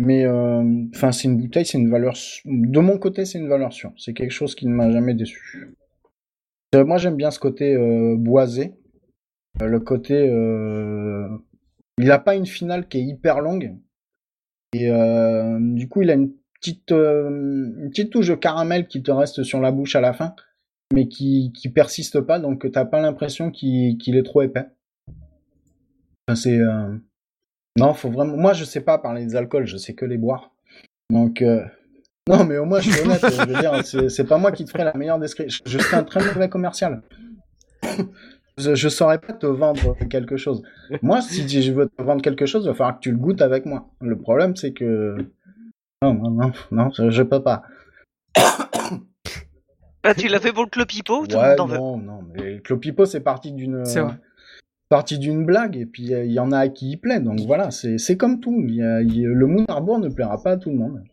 mais euh, enfin, c'est une bouteille, c'est une valeur. De mon côté, c'est une valeur sûre. C'est quelque chose qui ne m'a jamais déçu. Euh, moi, j'aime bien ce côté boisé, le côté. euh, Il a pas une finale qui est hyper longue. Et euh, du coup, il a une petite, euh, une petite touche de caramel qui te reste sur la bouche à la fin, mais qui, qui persiste pas, donc t'as pas l'impression qu'il est trop épais. Enfin, c'est. euh, Non, faut vraiment. Moi, je sais pas parler des alcools, je sais que les boire. Donc. euh, Non, mais au moins, je suis honnête. je veux dire, c'est pas moi qui te ferai la meilleure description. Je serais un très mauvais commercial. Je, je saurais pas te vendre quelque chose. Moi, si je veux te vendre quelque chose, il va falloir que tu le goûtes avec moi. Le problème, c'est que. Non, non, non, non, je, je peux pas. Ah, tu l'as fait pour le clopipo, tout le Ouais, monde en veut. non, non, mais le Clopipo, c'est parti d'une. C'est vrai. parti d'une blague, et puis euh, il y en a à qui il plaît, donc voilà, c'est c'est comme tout. Il y a- il y a- le Moon Harbour ne plaira pas à tout le monde.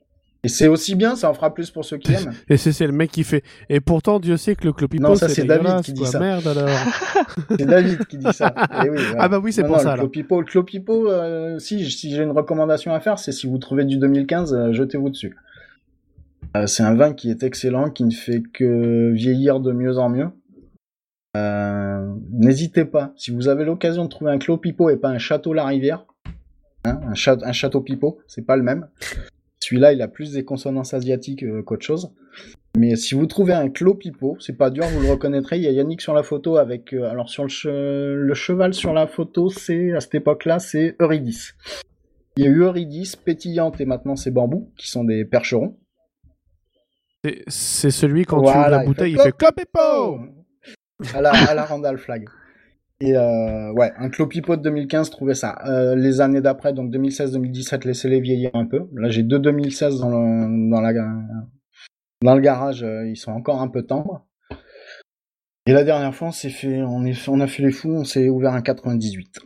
Et c'est aussi bien, ça en fera plus pour ceux qui aiment. Et c'est le mec qui fait. Et pourtant, Dieu sait que le clopipo, Non, ça, c'est David qui dit quoi. ça. Merde alors. C'est David qui dit ça. Eh oui. Ah bah oui, c'est pour non, ça, Le là. Clopipo, le Clopipo euh, si, si j'ai une recommandation à faire, c'est si vous trouvez du 2015, euh, jetez-vous dessus. Euh, c'est un vin qui est excellent, qui ne fait que vieillir de mieux en mieux. Euh, N'hésitez pas, si vous avez l'occasion de trouver un Clopipo et pas un Château La Rivière, hein, un, cha- un Château Pipo, c'est pas le même. Celui-là, il a plus des consonances asiatiques euh, qu'autre chose. Mais si vous trouvez un Clopipo, c'est pas dur, vous le reconnaîtrez. Il y a Yannick sur la photo avec, euh, alors sur le, che- le cheval sur la photo, c'est à cette époque-là, c'est Eurydice. Il y a eu Eurydice, Pétillante et maintenant c'est Bambou, qui sont des percherons. C'est- celui quand tu ouvres Voilà, la bouteille, il fait clopipo. à la, à la Randall Flag. Et euh, ouais, un Clopipo de 2015, trouvez ça. Euh, les années d'après, donc 2016-2017, laissez-les vieillir un peu. Là, j'ai deux 2016 dans le, dans la, dans le garage, euh, ils sont encore un peu tendres. Et la dernière fois, on s'est fait, on, est, on a fait les fous, on s'est ouvert un 98.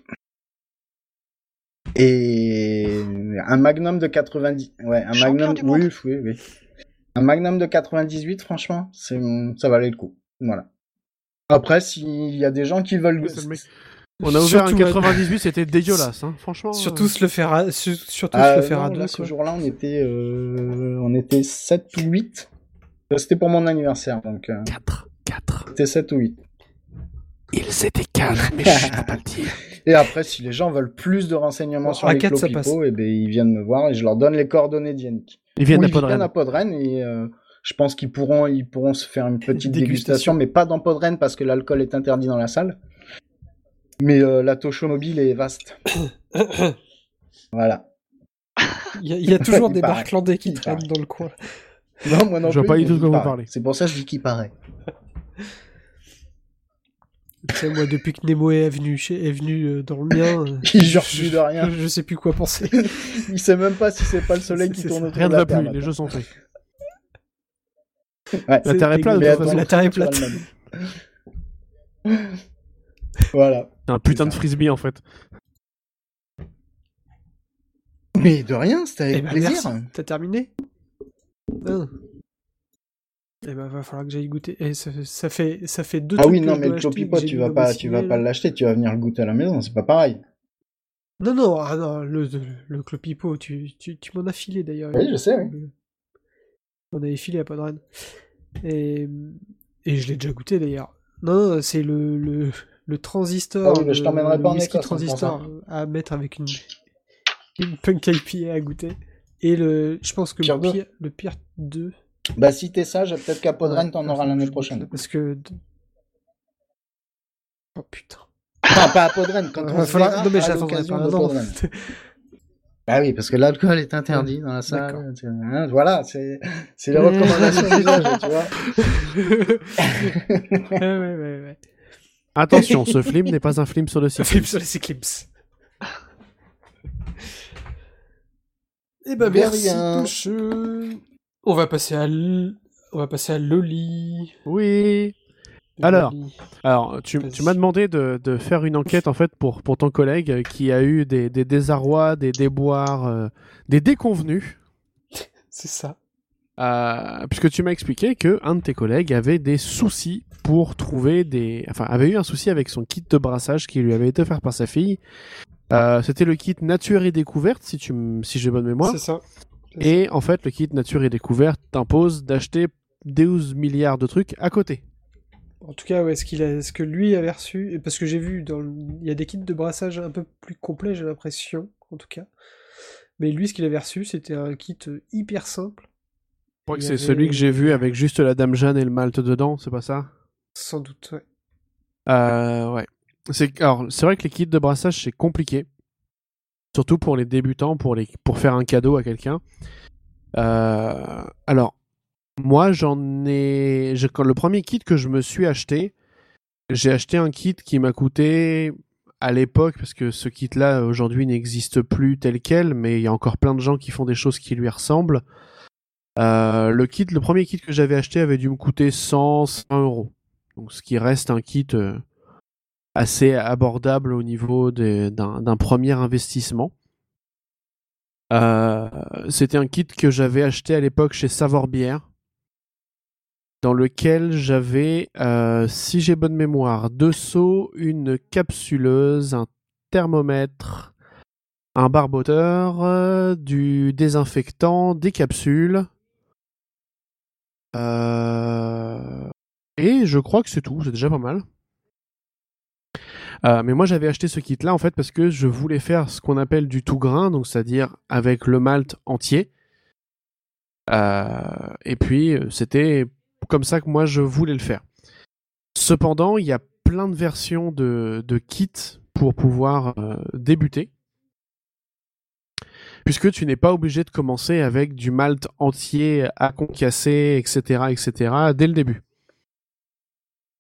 Et un Magnum de 90, ouais, un Champion Magnum, oui, oui, oui. Un Magnum de 98, franchement, c'est, ça valait le coup. Voilà. Après, s'il y a des gens qui veulent. On a ouvert Surtout, un 98, c'était dégueulasse, hein. franchement. Surtout euh, se le faire à, su- surtout se le faire non, à deux. là, ce jour-là, on était, euh, on était 7 ou 8. Euh, C'était pour mon anniversaire, donc euh, 4. 4. c'était 7 ou 8. Ils étaient 4, mais je peux pas le dire. Et après, si les gens veulent plus de renseignements Bon, sur à les quatre, ça clopipo, eh ben, ils viennent me voir et je leur donne les coordonnées d'Yannick. Ils viennent Ou de ils viennent Podren. à Podren et euh, je pense qu'ils pourront, ils pourront se faire une petite Dégustation. dégustation, mais pas dans Podren parce que l'alcool est interdit dans la salle. Mais euh, la Tosho mobile est vaste. voilà. Il y, a- il y a toujours des paraît. barclandais qui Il traînent paraît. dans le coin. Non, moi non Je vois plus, pas du tout de quoi vous parlez. C'est pour ça que je dis qu'il paraît. Tu sais, moi, depuis que Nemo est venu, est venu euh, dans le mien, euh, Il jure je, plus de rien. je, je sais plus quoi penser. Il sait même pas si c'est pas le soleil qui tourne autour Rien de ne la va Terre. plus, les maintenant. jeux sont faits. Ouais. La Terre est plate, de Mais toute attends, façon. La Terre est plate. voilà. C'est un putain de frisbee en fait. Mais de rien, c'était avec Eh ben, plaisir. T'as terminé Non. Eh ben, va falloir que j'aille goûter. Et ça, ça fait, ça fait deux Ah oui, non, mais le j'ai tu vas pas, tu vas pas l'acheter, tu vas venir le goûter à la maison, c'est pas pareil. Non, non, ah non, le, le clopipot, tu, tu, tu m'en as filé d'ailleurs. Oui, je sais, oui. On avait filé à Podren. Et, et je l'ai déjà goûté d'ailleurs. Non, non, c'est le, le, le transistor. Ah oui, je t'emmènerai pas en Écosse, hein, transistor à mettre avec une, une punk IPA à goûter. Et le, je pense que Pire le pire, le pire 2. Bah, si t'es sage, peut-être qu'à Podren, t'en auras l'année prochaine. Parce que. Oh putain. Enfin, pas à Podren, quand on Va falloir- Non, mais j'attendrai pas de un. Bah oui, parce que l'alcool est interdit dans la salle. tu- hein, voilà, c'est c'est les recommandations d'usage, tu vois. ouais, ouais, ouais. Attention, ce film n'est pas un film sur le Ça cycle. fait sur les Eclipse. Eh ben merci. On va passer à l... on va passer à Loli. Oui. Alors. Alors, tu, tu m'as demandé de, de faire une enquête en fait pour, pour ton collègue euh, qui a eu des, des désarrois, des déboires, euh, des déconvenus, c'est ça. euh, puisque tu m'as expliqué que un de tes collègues avait des soucis pour trouver des, enfin avait eu un souci avec son kit de brassage qui lui avait été offert par sa fille. Euh, C'était le kit Nature et Découverte, si tu m- si j'ai bonne mémoire. C'est ça. Et en fait, le kit Nature et Découverte t'impose d'acheter 12 milliards de trucs à côté. En tout cas, ouais, ce qu'il a, ce que lui avait reçu, parce que j'ai vu dans, le- il y a des kits de brassage un peu plus complets, j'ai l'impression, en tout cas. Mais lui, ce qu'il avait reçu, c'était un kit hyper simple, Je crois que Il c'est avait- celui que j'ai vu avec juste la Dame Jeanne et le malt dedans, c'est pas ça? Sans doute. Ouais. Euh, ouais. C'est alors c'est vrai que les kits de brassage c'est compliqué, surtout pour les débutants, pour les pour faire un cadeau à quelqu'un. Euh, alors moi j'en ai, le premier kit que je me suis acheté, j'ai acheté un kit qui m'a coûté à l'époque parce que ce kit-là aujourd'hui n'existe plus tel quel, mais il y a encore plein de gens qui font des choses qui lui ressemblent. Euh, le kit, le premier kit que j'avais acheté avait dû me coûter 100, 100 euros. Donc, ce qui reste un kit euh, assez abordable au niveau d'un premier investissement. Euh, C'était un kit que j'avais acheté à l'époque chez Savor Bière, dans lequel j'avais, euh, si j'ai bonne mémoire, deux seaux, une capsuleuse, un thermomètre, un barboteur, euh, du désinfectant, des capsules. Euh, et je crois que c'est tout, c'est déjà pas mal. Mais moi j'avais acheté ce kit là en fait parce que je voulais faire ce qu'on appelle du tout grain, donc c'est-à-dire avec le malt entier. Et puis c'était comme ça que moi je voulais le faire. Cependant, il y a plein de versions de, kits pour pouvoir euh, débuter. Puisque tu n'es pas obligé de commencer avec du malt entier à concasser, etc., etc., dès le début.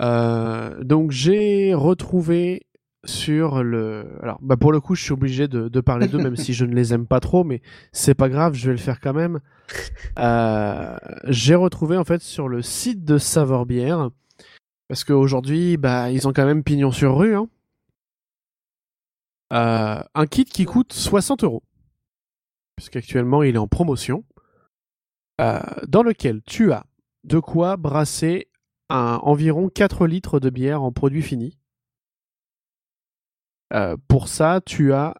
Euh, donc j'ai retrouvé sur le. Alors, bah pour le coup, je suis obligé de, de parler d'eux, même si je ne les aime pas trop, mais c'est pas grave, je vais le faire quand même. Euh, j'ai retrouvé en fait sur le site de Saveur Bière, parce qu'aujourd'hui, bah, ils ont quand même pignon sur rue, hein. Euh, un kit qui coûte 60 euros, puisqu'actuellement il est en promotion, euh, dans lequel tu as de quoi brasser environ 4 litres de bière en produit fini. Euh, pour ça, tu as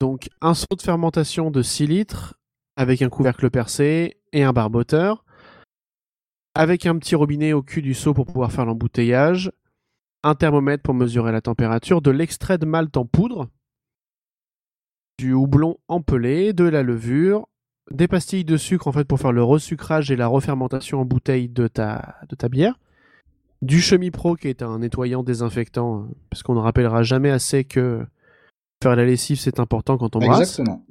donc un seau de fermentation de 6 litres avec un couvercle percé et un barboteur, avec un petit robinet au cul du seau pour pouvoir faire l'embouteillage, un thermomètre pour mesurer la température, de l'extrait de malt en poudre, du houblon empelé, de la levure, des pastilles de sucre en fait pour faire le resucrage et la refermentation en bouteille de ta, de ta bière, du Chemi-Pro qui est un nettoyant désinfectant, euh, parce qu'on ne rappellera jamais assez que faire la lessive c'est important quand on brasse. Exactement.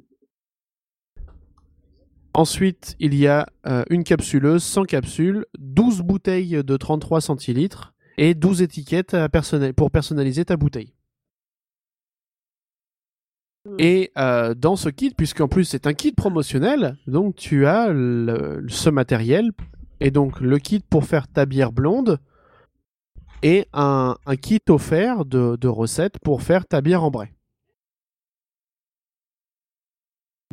Ensuite, il y a euh, une capsuleuse sans capsule, 12 bouteilles de 33 centilitres et 12 étiquettes à pour personnaliser ta bouteille. Et euh, dans ce kit, puisqu'en plus c'est un kit promotionnel, donc tu as le- ce matériel, et donc le kit pour faire ta bière blonde, et un, kit offert de, recettes pour faire ta bière ambrée.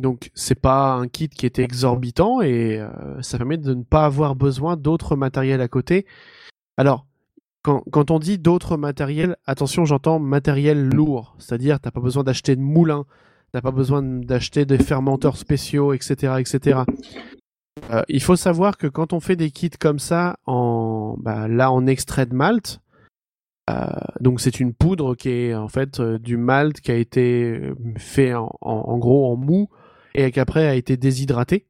Donc c'est pas un kit qui est exorbitant et euh, ça permet de ne pas avoir besoin d'autres matériels à côté. Alors, quand, quand on dit d'autres matériels, attention, j'entends matériel lourd, c'est-à-dire t'as pas besoin d'acheter de moulin, t'as pas besoin d'acheter des fermenteurs spéciaux, etc., etc. Euh, il faut savoir que quand on fait des kits comme ça, en bah, là en extrait de malt, euh, donc c'est une poudre qui est en fait euh, du malt qui a été fait en, en- en gros en mou et qui après a été déshydraté.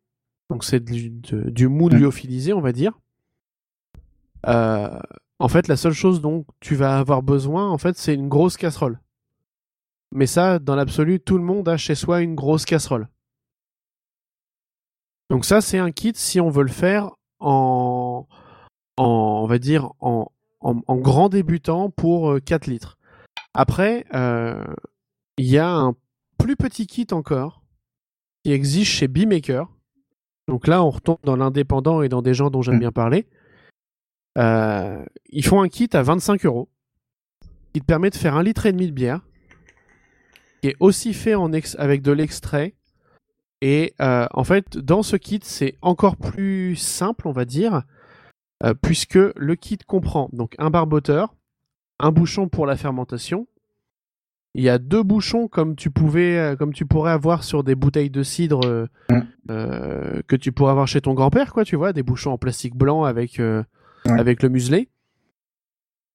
Donc c'est du, de- du mou Mm. lyophilisé, on va dire. En fait, la seule chose dont tu vas avoir besoin, en fait, c'est une grosse casserole. Mais ça, dans l'absolu, tout le monde a chez soi une grosse casserole. Donc ça, c'est un kit si on veut le faire en, en on va dire, en, en, en grand débutant pour euh, 4 litres. Après, euh, il y a un plus petit kit encore qui existe chez Beemaker. Donc là, on retombe dans l'indépendant et dans des gens dont j'aime Mm. bien parler. Euh, ils font un kit à 25 euros qui te permet de faire un litre et demi de bière, qui est aussi fait en ex- avec de l'extrait. Et euh, en fait, dans ce kit, c'est encore plus simple, on va dire, euh, puisque le kit comprend donc un barboteur, un bouchon pour la fermentation. Il y a deux bouchons comme tu pouvais, euh, comme tu pourrais avoir sur des bouteilles de cidre euh, que tu pourrais avoir chez ton grand-père, quoi, tu vois, des bouchons en plastique blanc avec Ouais. avec le muselet.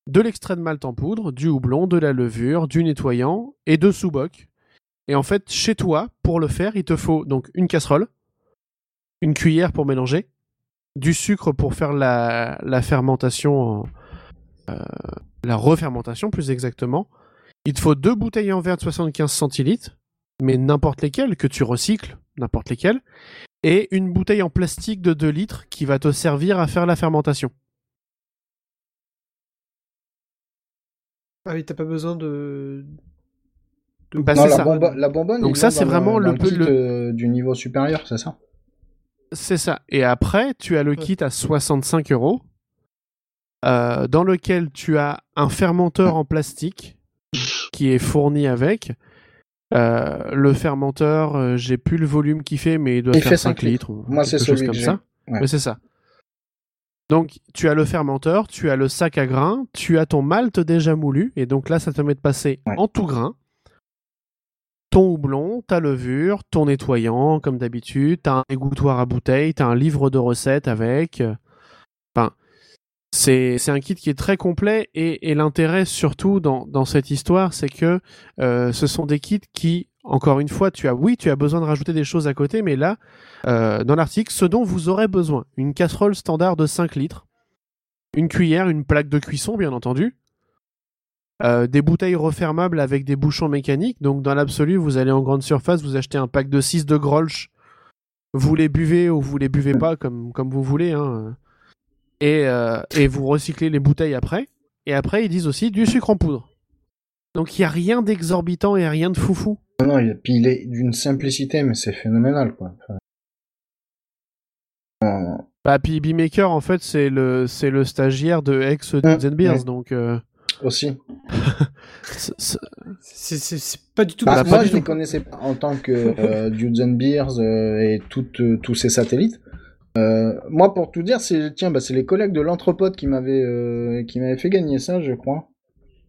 De l'extrait de malt en poudre, du houblon, de la levure, du nettoyant et de sous-boc. Et en fait, chez toi, pour le faire, il te faut donc une casserole, une cuillère pour mélanger, du sucre pour faire la, fermentation, euh, la refermentation plus exactement. Il te faut deux bouteilles en verre de 75 centilitres, mais n'importe lesquelles, que tu recycles, n'importe lesquelles, et une bouteille en plastique de 2 litres qui va te servir à faire la fermentation. Ah oui, t'as pas besoin de. De- Bah, non, c'est la, ça. bombo- la bonbonne. Donc ça, c'est vraiment le peu- kit, le- euh, du niveau supérieur, c'est ça C'est ça. Et après, tu as le kit à 65 euros, euh, dans lequel tu as un fermenteur en plastique qui est fourni avec. Euh, le fermenteur, euh, j'ai plus le volume qu'il fait, mais il doit Il faire fait 5 5 litres. ou Moi, c'est quelque chose celui comme que ça. j'ai. Ouais. Mais c'est ça. Donc, tu as le fermenteur, tu as le sac à grains, tu as ton malt déjà moulu, et donc là, ça te permet de passer Ouais. en tout grain ton houblon, ta levure, ton nettoyant, comme d'habitude, t'as un égouttoir à bouteille, t'as un livre de recettes avec. euh, Enfin, c'est un kit qui est très complet, et, l'intérêt surtout dans, dans cette histoire, c'est que euh, ce sont des kits qui, encore une fois, tu as, oui, tu as besoin de rajouter des choses à côté, mais là, euh, dans l'article, ce dont vous aurez besoin. Une casserole standard de 5 litres, une cuillère, une plaque de cuisson, bien entendu, euh, des bouteilles refermables avec des bouchons mécaniques. Donc, dans l'absolu, vous allez en grande surface, vous achetez un pack de 6 de Grolsch, vous les buvez ou vous les buvez pas, comme, comme vous voulez, hein. et, euh, et vous recyclez les bouteilles après. Et après, ils disent aussi du sucre en poudre. Donc, il n'y a rien d'exorbitant et rien de foufou. Non, non, il- puis il est d'une simplicité, mais c'est phénoménal, quoi. Enfin, Bah, puis Beemaker, en fait, c'est le, c'est le stagiaire de ex Hum, Dudes and Beers, ouais. donc euh, aussi. c'est- pas du tout. Bah, pas moi, du je les tout. connaissais pas en tant que euh, Dudes and Beers euh, et toutes, euh, tous ces satellites. Euh, moi, pour tout dire, c'est tiens, bah, c'est les collègues de l'entrepode qui m'avaient qui m'avaient fait gagner ça, je crois,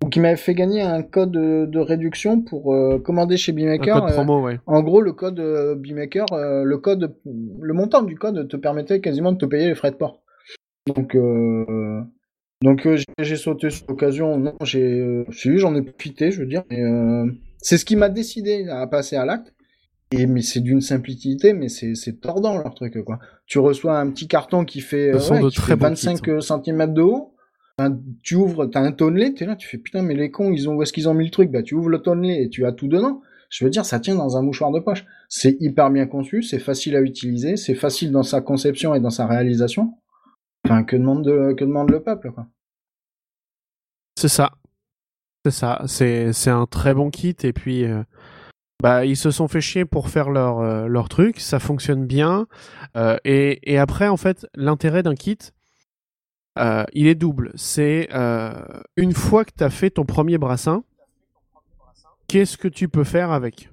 ou qui m'avaient fait gagner un code de, réduction pour commander chez un Beemaker. code promo, ouais. en gros, le code euh, le code, le montant du code te permettait quasiment de te payer les frais de port. Donc, donc euh, j'ai- sauté sur l'occasion. Non, j'ai, euh, si, j'en ai profité, je veux dire. mais, euh, c'est ce qui m'a décidé à passer à l'acte. Et mais c'est d'une simplicité, mais c'est c'est tordant leur truc quoi. Tu reçois un petit carton qui fait, Ce euh, sont ouais, de qui très fait bons 25 kits, hein. cm de haut. Enfin, tu ouvres, t'as un tonnelet, t'es là, tu fais putain, mais les cons, ils ont où est-ce qu'ils ont mis le truc? Bah tu ouvres le tonnelet et tu as tout dedans. Je veux dire, ça tient dans un mouchoir de poche. C'est hyper bien conçu, c'est facile à utiliser, c'est facile dans sa conception et dans sa réalisation. Enfin, que demande, de, demande le peuple, quoi. C'est ça. C'est ça. C'est c'est un très bon kit et puis euh, bah ils se sont fait chier pour faire leur euh, leur truc. Ça fonctionne bien Euh, et et après en fait l'intérêt d'un kit euh, il est double. C'est une fois que tu as fait ton premier brassin, qu'est-ce que tu peux faire avec?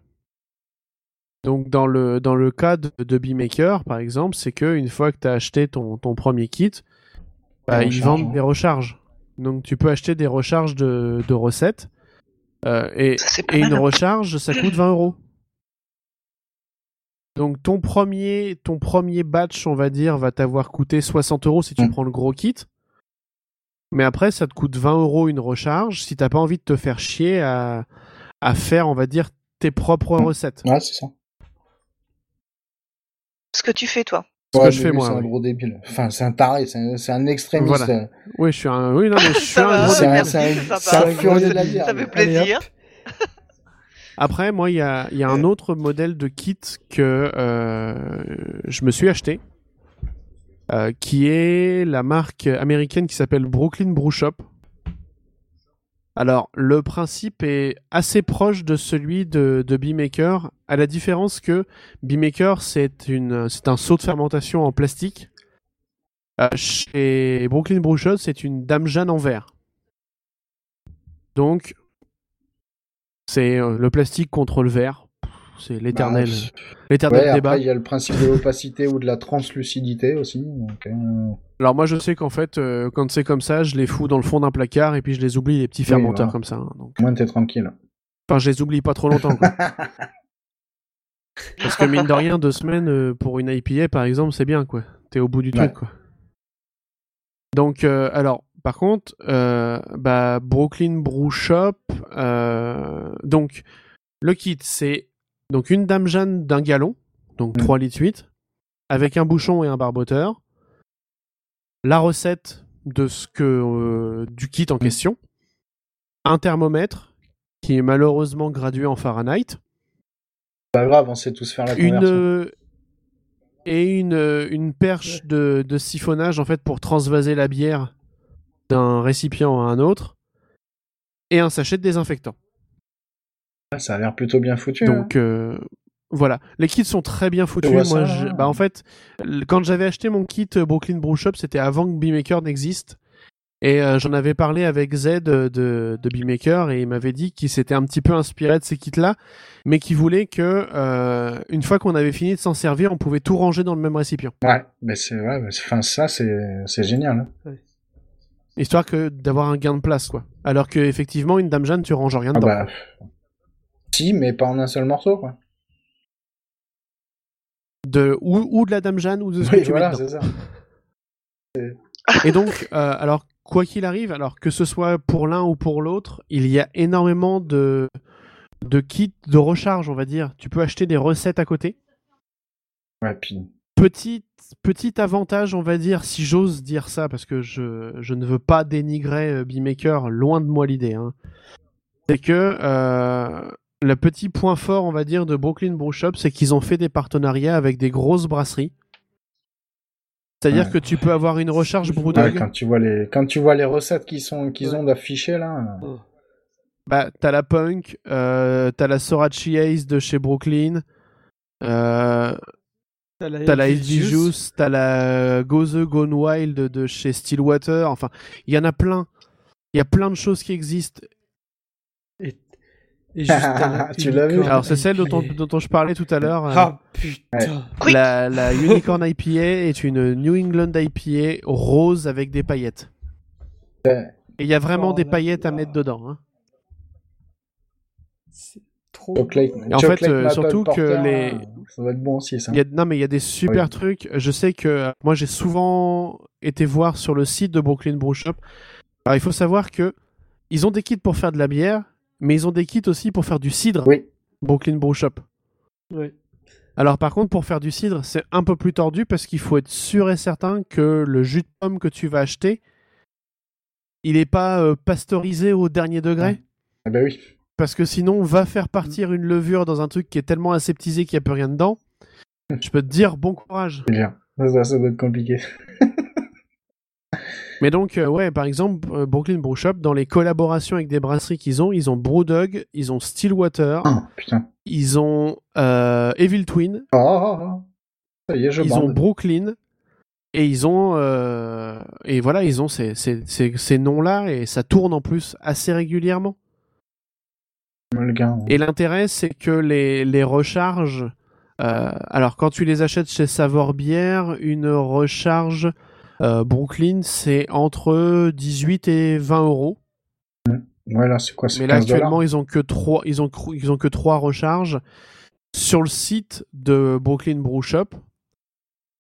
Donc dans le dans le cas de, de Beemaker par exemple, c'est que une fois que tu as acheté ton ton premier kit, bah, ils vendent hein. des recharges. Donc tu peux acheter des recharges de, de recettes. Euh, et, Ça, une recharge, ça coûte 20 euros. Donc ton premier, ton premier batch, on va dire, va t'avoir coûté 60 euros si tu Mm. prends le gros kit. Mais après, ça te coûte 20 euros une recharge si t'as pas envie de te faire chier à, à faire, on va dire, tes propres Mm. recettes. Ouais, c'est ça. Ce que tu fais, toi. Ce Ouais, que je fais moi. C'est un gros débile. Enfin, c'est un taré, c'est un, c'est un extrémiste. Voilà. Oui, je suis un, oui, non, mais je suis Ça un c'est un- débile. merci, c'est un- c'est sympa. c'est un furieux de la. Ça fait plaisir. Allez. Après, moi, il y a, il y a un autre modèle de kit que euh, je me suis acheté, euh, qui est la marque américaine qui s'appelle Brooklyn Brew Shop. Alors, le principe est assez proche de celui de, de Beemaker, à la différence que Beemaker, c'est un seau de fermentation en plastique. Euh, chez Brooklyn Brew Shop, c'est une Dame Jeanne en verre. Donc, c'est euh, le plastique contre le verre. C'est l'éternel, Bah, ouais, débat. après, il y a le principe de l'opacité ou de la translucidité aussi. Donc, euh, Alors moi, je sais qu'en fait, euh, quand c'est comme ça, je les fous dans le fond d'un placard et puis je les oublie les petits Oui, fermenteurs voilà. comme ça. hein, donc, au moins, t'es tranquille. enfin, je les oublie pas trop longtemps. quoi. Parce que mine de rien, deux semaines euh, pour une IPA, par exemple, c'est bien, quoi. T'es au bout du Ouais. truc, quoi. Donc, euh, alors, par contre, euh, bah, Brooklyn Brew Shop, euh, donc, le kit, c'est donc une Dame Jeanne d'un gallon, donc Mm. 3 litres 8, avec un bouchon et un barboteur, la recette de ce que euh, du kit en Mm. question, un thermomètre qui est malheureusement gradué en Fahrenheit, Pas grave, on sait tous faire la conversion. euh, et une, euh, une perche de, de siphonnage en fait pour transvaser la bière d'un récipient à un autre et un sachet de désinfectant. Ouais, Ça a l'air plutôt bien foutu. hein. Donc euh, voilà, les kits sont très bien foutus. Moi, je- bah, en fait, quand j'avais acheté mon kit euh, Brooklyn Brew Shop, c'était avant que Beemaker n'existe. Et euh, j'en avais parlé avec Z de, de, de Beemaker et il m'avait dit qu'il s'était un petit peu inspiré de ces kits-là, mais qu'il voulait que euh, une fois qu'on avait fini de s'en servir, on pouvait tout ranger dans le même récipient, Ouais, mais c'est ouais, mais c'est- enfin ça c'est c'est génial. hein. histoire que d'avoir un gain de place, quoi. Alors que effectivement, une Dame Jeanne, tu ranges rien Ah dedans. bah si, mais pas en un seul morceau quoi. De ou, ou de la Dame Jeanne ou de ce Oui, que tu voilà, mets ça. Et donc, euh, alors, quoi qu'il arrive, alors que ce soit pour l'un ou pour l'autre, il y a énormément de, de kits de recharge, on va dire. Tu peux acheter des recettes à côté. Ouais, puis Petit, petit avantage, on va dire, si j'ose dire ça, parce que je, je ne veux pas dénigrer euh, Beemaker, loin de moi l'idée. hein. C'est que euh, le petit point fort, on va dire, de Brooklyn Brew Shop, c'est qu'ils ont fait des partenariats avec des grosses brasseries. C'est-à-dire Ouais. que tu peux avoir une recharge ouais, Brewdog. quand tu vois les quand tu vois les recettes qu'ils sont qu'ils ont d'afficher là. euh, Bah, t'as la Punk, euh, t'as la Sorachi Ace de chez Brooklyn, euh, T'as la, Juice, t'as la Go The Gone Wild de chez Stillwater, enfin, il y en a plein. Il y a plein de choses qui existent. Et, juste Tu l'as vu Alors, c'est celle dont, on- dont je parlais tout à l'heure. euh, Ah putain. La, la Unicorn IPA est une New England IPA rose avec des paillettes. Ouais. Et il y a vraiment Oh des là paillettes à mettre dedans. hein. C'est trop. Chocolate, en fait, chocolate euh, surtout que les- là, ça doit être bon aussi ça. Il y a, non, mais il y a des super Oui. trucs. Je sais que euh, moi, j'ai souvent été voir sur le site de Brooklyn Brew Shop. Alors, il faut savoir que ils ont des kits pour faire de la bière, mais ils ont des kits aussi pour faire du cidre. Oui. Brooklyn Brew Shop. Ouais. Alors, par contre, pour faire du cidre, c'est un peu plus tordu parce qu'il faut être sûr et certain que le jus de pomme que tu vas acheter, il n'est pas euh, pasteurisé au dernier degré. Ah bah oui. parce que sinon, va faire partir une levure dans un truc qui est tellement aseptisé qu'il n'y a plus rien dedans. Je peux te dire bon courage. Ça, ça doit être compliqué. Mais donc, euh, ouais, par exemple, euh, Brooklyn Brew Shop, dans les collaborations avec des brasseries qu'ils ont, ils ont Brewdog, ils ont Stillwater, Ah, ils ont euh, Evil Twin, Oh. Ça y est, je ils ont. Brooklyn, et ils ont. et voilà, ils ont ces, ces, ces, ces noms-là, et ça tourne en plus assez régulièrement. Gars. Et l'intérêt, c'est que les, les recharges. alors, quand tu les achètes chez Savor Bière, une recharge euh, Brooklyn, c'est entre 18 et 20 euros. Là, c'est quoi Mais là, 15 dollars actuellement, ils ont que trois, ils ont, ils ont que trois recharges sur le site de Brooklyn Brew Shop,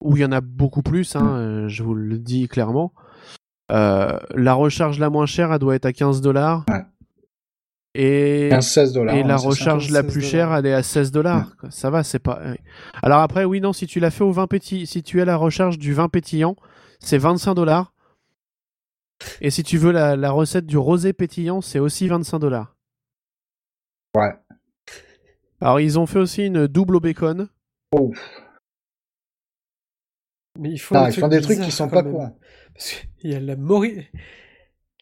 où il y en a beaucoup plus. hein, euh, je vous le dis clairement. Euh, la recharge la moins chère, elle doit être à 15 dollars. Ouais. Et 15-16 dollars. et la recharge la 16 plus chère, elle est à 16 dollars. Ça va, c'est pas. Alors après, oui, non, si tu l'as fait au 20 pétillant, si tu as la recharge du vin pétillant, c'est 25 dollars. Et si tu veux la, la recette du rosé pétillant, c'est aussi 25 dollars. Ouais. Alors ils ont fait aussi une double au bacon. Oh. Mais ils font Ah, des ils trucs font des trucs qui sont pas courants. Parce qu'il y a la mori...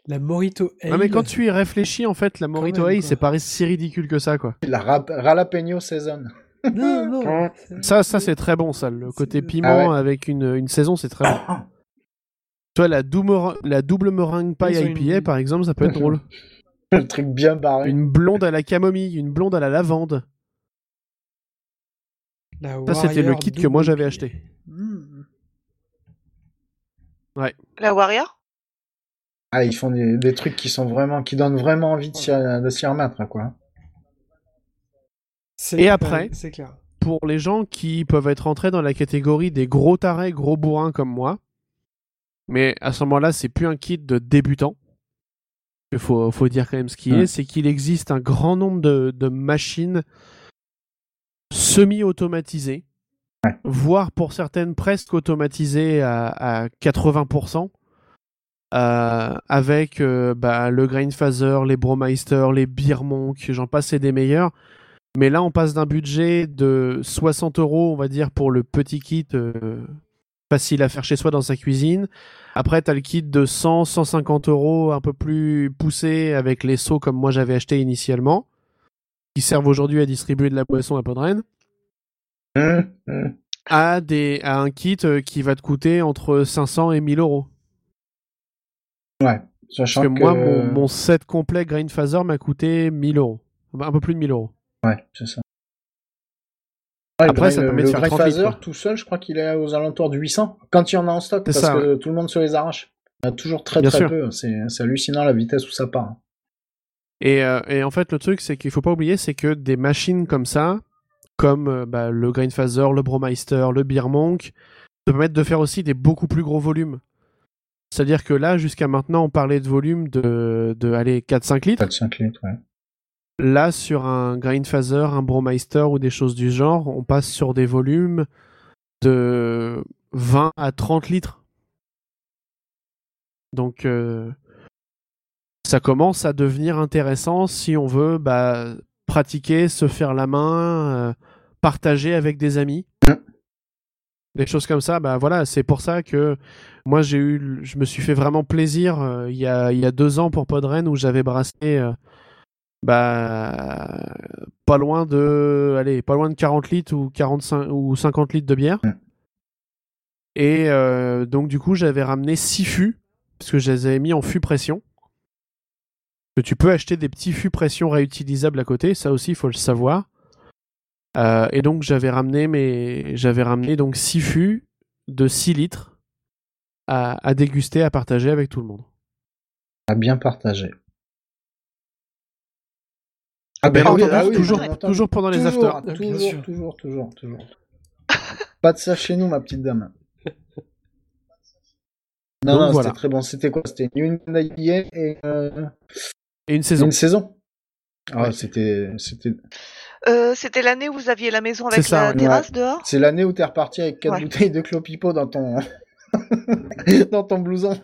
La Morito Ale. Non mais quand tu y réfléchis, en fait, la Morito Ale, c'est pas si ridicule que ça, quoi. La Jalapeno Season. Non, non. Ça, ça c'est très bon, ça. Le côté C'est- piment Ah ouais. avec une, une saison, c'est très bon. Toi, la double, la double meringue paille IPA, une- par exemple, ça peut être drôle. Le truc bien barré. Une blonde à la camomille, une blonde à la lavande. La Ça, c'était le Warrior kit que moi j'avais acheté. Hmm. La Warrior? Ah, ils font des, des trucs qui sont vraiment, qui donnent vraiment envie de s'y, remettre, quoi. Et après ouais, C'est clair. Pour les gens qui peuvent être entrés dans la catégorie des gros tarés, gros bourrins comme moi, mais à ce moment-là, c'est plus un kit de débutant. Il faut, faut dire quand même ce qui Ouais. est, c'est qu'il existe un grand nombre de, de machines semi-automatisées, Ouais. voire pour certaines presque automatisées à, à 80%, euh, avec euh, bah, le Grainphaser, les Bromeister, les Beermonk, j'en passe, c'est des meilleurs. Mais là, on passe d'un budget de 60 euros, on va dire, pour le petit kit euh, facile à faire chez soi dans sa cuisine. Après, tu as le kit de 100, 150 euros, un peu plus poussé, avec les seaux comme moi j'avais acheté initialement, qui servent aujourd'hui à distribuer de la boisson à Podren, Hum, hum. à, des, à un kit euh, qui va te coûter entre 500 et 1000 euros. Ouais. Sachant Parce que moi, mon, mon set complet Grainphaser m'a coûté 1000 euros. Un peu plus de 1000 euros. Ouais, c'est ça. Ouais, Après, le, ça permet de le faire Grey 30 litres, Phaser, tout seul, je crois qu'il est aux alentours de 800. Quand il y en a en stock, parce ça, que tout le monde se les arrache. Il y en a toujours très Bien très sûr. peu. C'est hallucinant la vitesse où ça part. Et, euh, et en fait, le truc, c'est qu'il faut pas oublier, c'est que des machines comme ça, comme euh, bah, le Grainphaser, le Bromeister, le Beermonk, te permettent de faire aussi des beaucoup plus gros volumes. C'est-à-dire que là, jusqu'à maintenant, on parlait de volume de, de allez, 4-5 litres. 4-5 litres, ouais. Là, sur un Grainphaser, un Bromeister ou des choses du genre, on passe sur des volumes de 20 à 30 litres. Donc, euh, ça commence à devenir intéressant si on veut bah, pratiquer, se faire la main, euh, partager avec des amis. Des choses comme ça, bah voilà, c'est pour ça que moi j'ai eu, je me suis fait vraiment plaisir euh, il y, a, il y a deux ans pour Podren où j'avais brassé bah pas loin de allez pas loin de 40 litres ou 45 ou 50 litres de bière Mm. et euh, donc du coup j'avais ramené 6 fûts parce que je les avais mis en fût pression que tu peux acheter des petits fûts pression réutilisables à côté ça aussi il faut le savoir Euh, et donc j'avais ramené mes j'avais ramené donc 6 fûts de 6 litres à, à déguster à partager avec tout le monde À bien partager. Ah, bien ben oui, ah oui, toujours, toujours pendant les toujours, afters. Bien Toujours, sûr. toujours, toujours, toujours. Pas de ça chez nous, ma petite dame. Non, Donc non, voilà. c'était très bon. C'était quoi? C'était une et euh, Et une saison. une saison. Ah, Ouais. c'était, c'était. Euh, C'était l'année où vous aviez la maison avec ça, la ouais. terrasse dehors? C'est l'année où t'es reparti avec quatre Ouais. bouteilles de clopipo dans ton, dans ton blouson.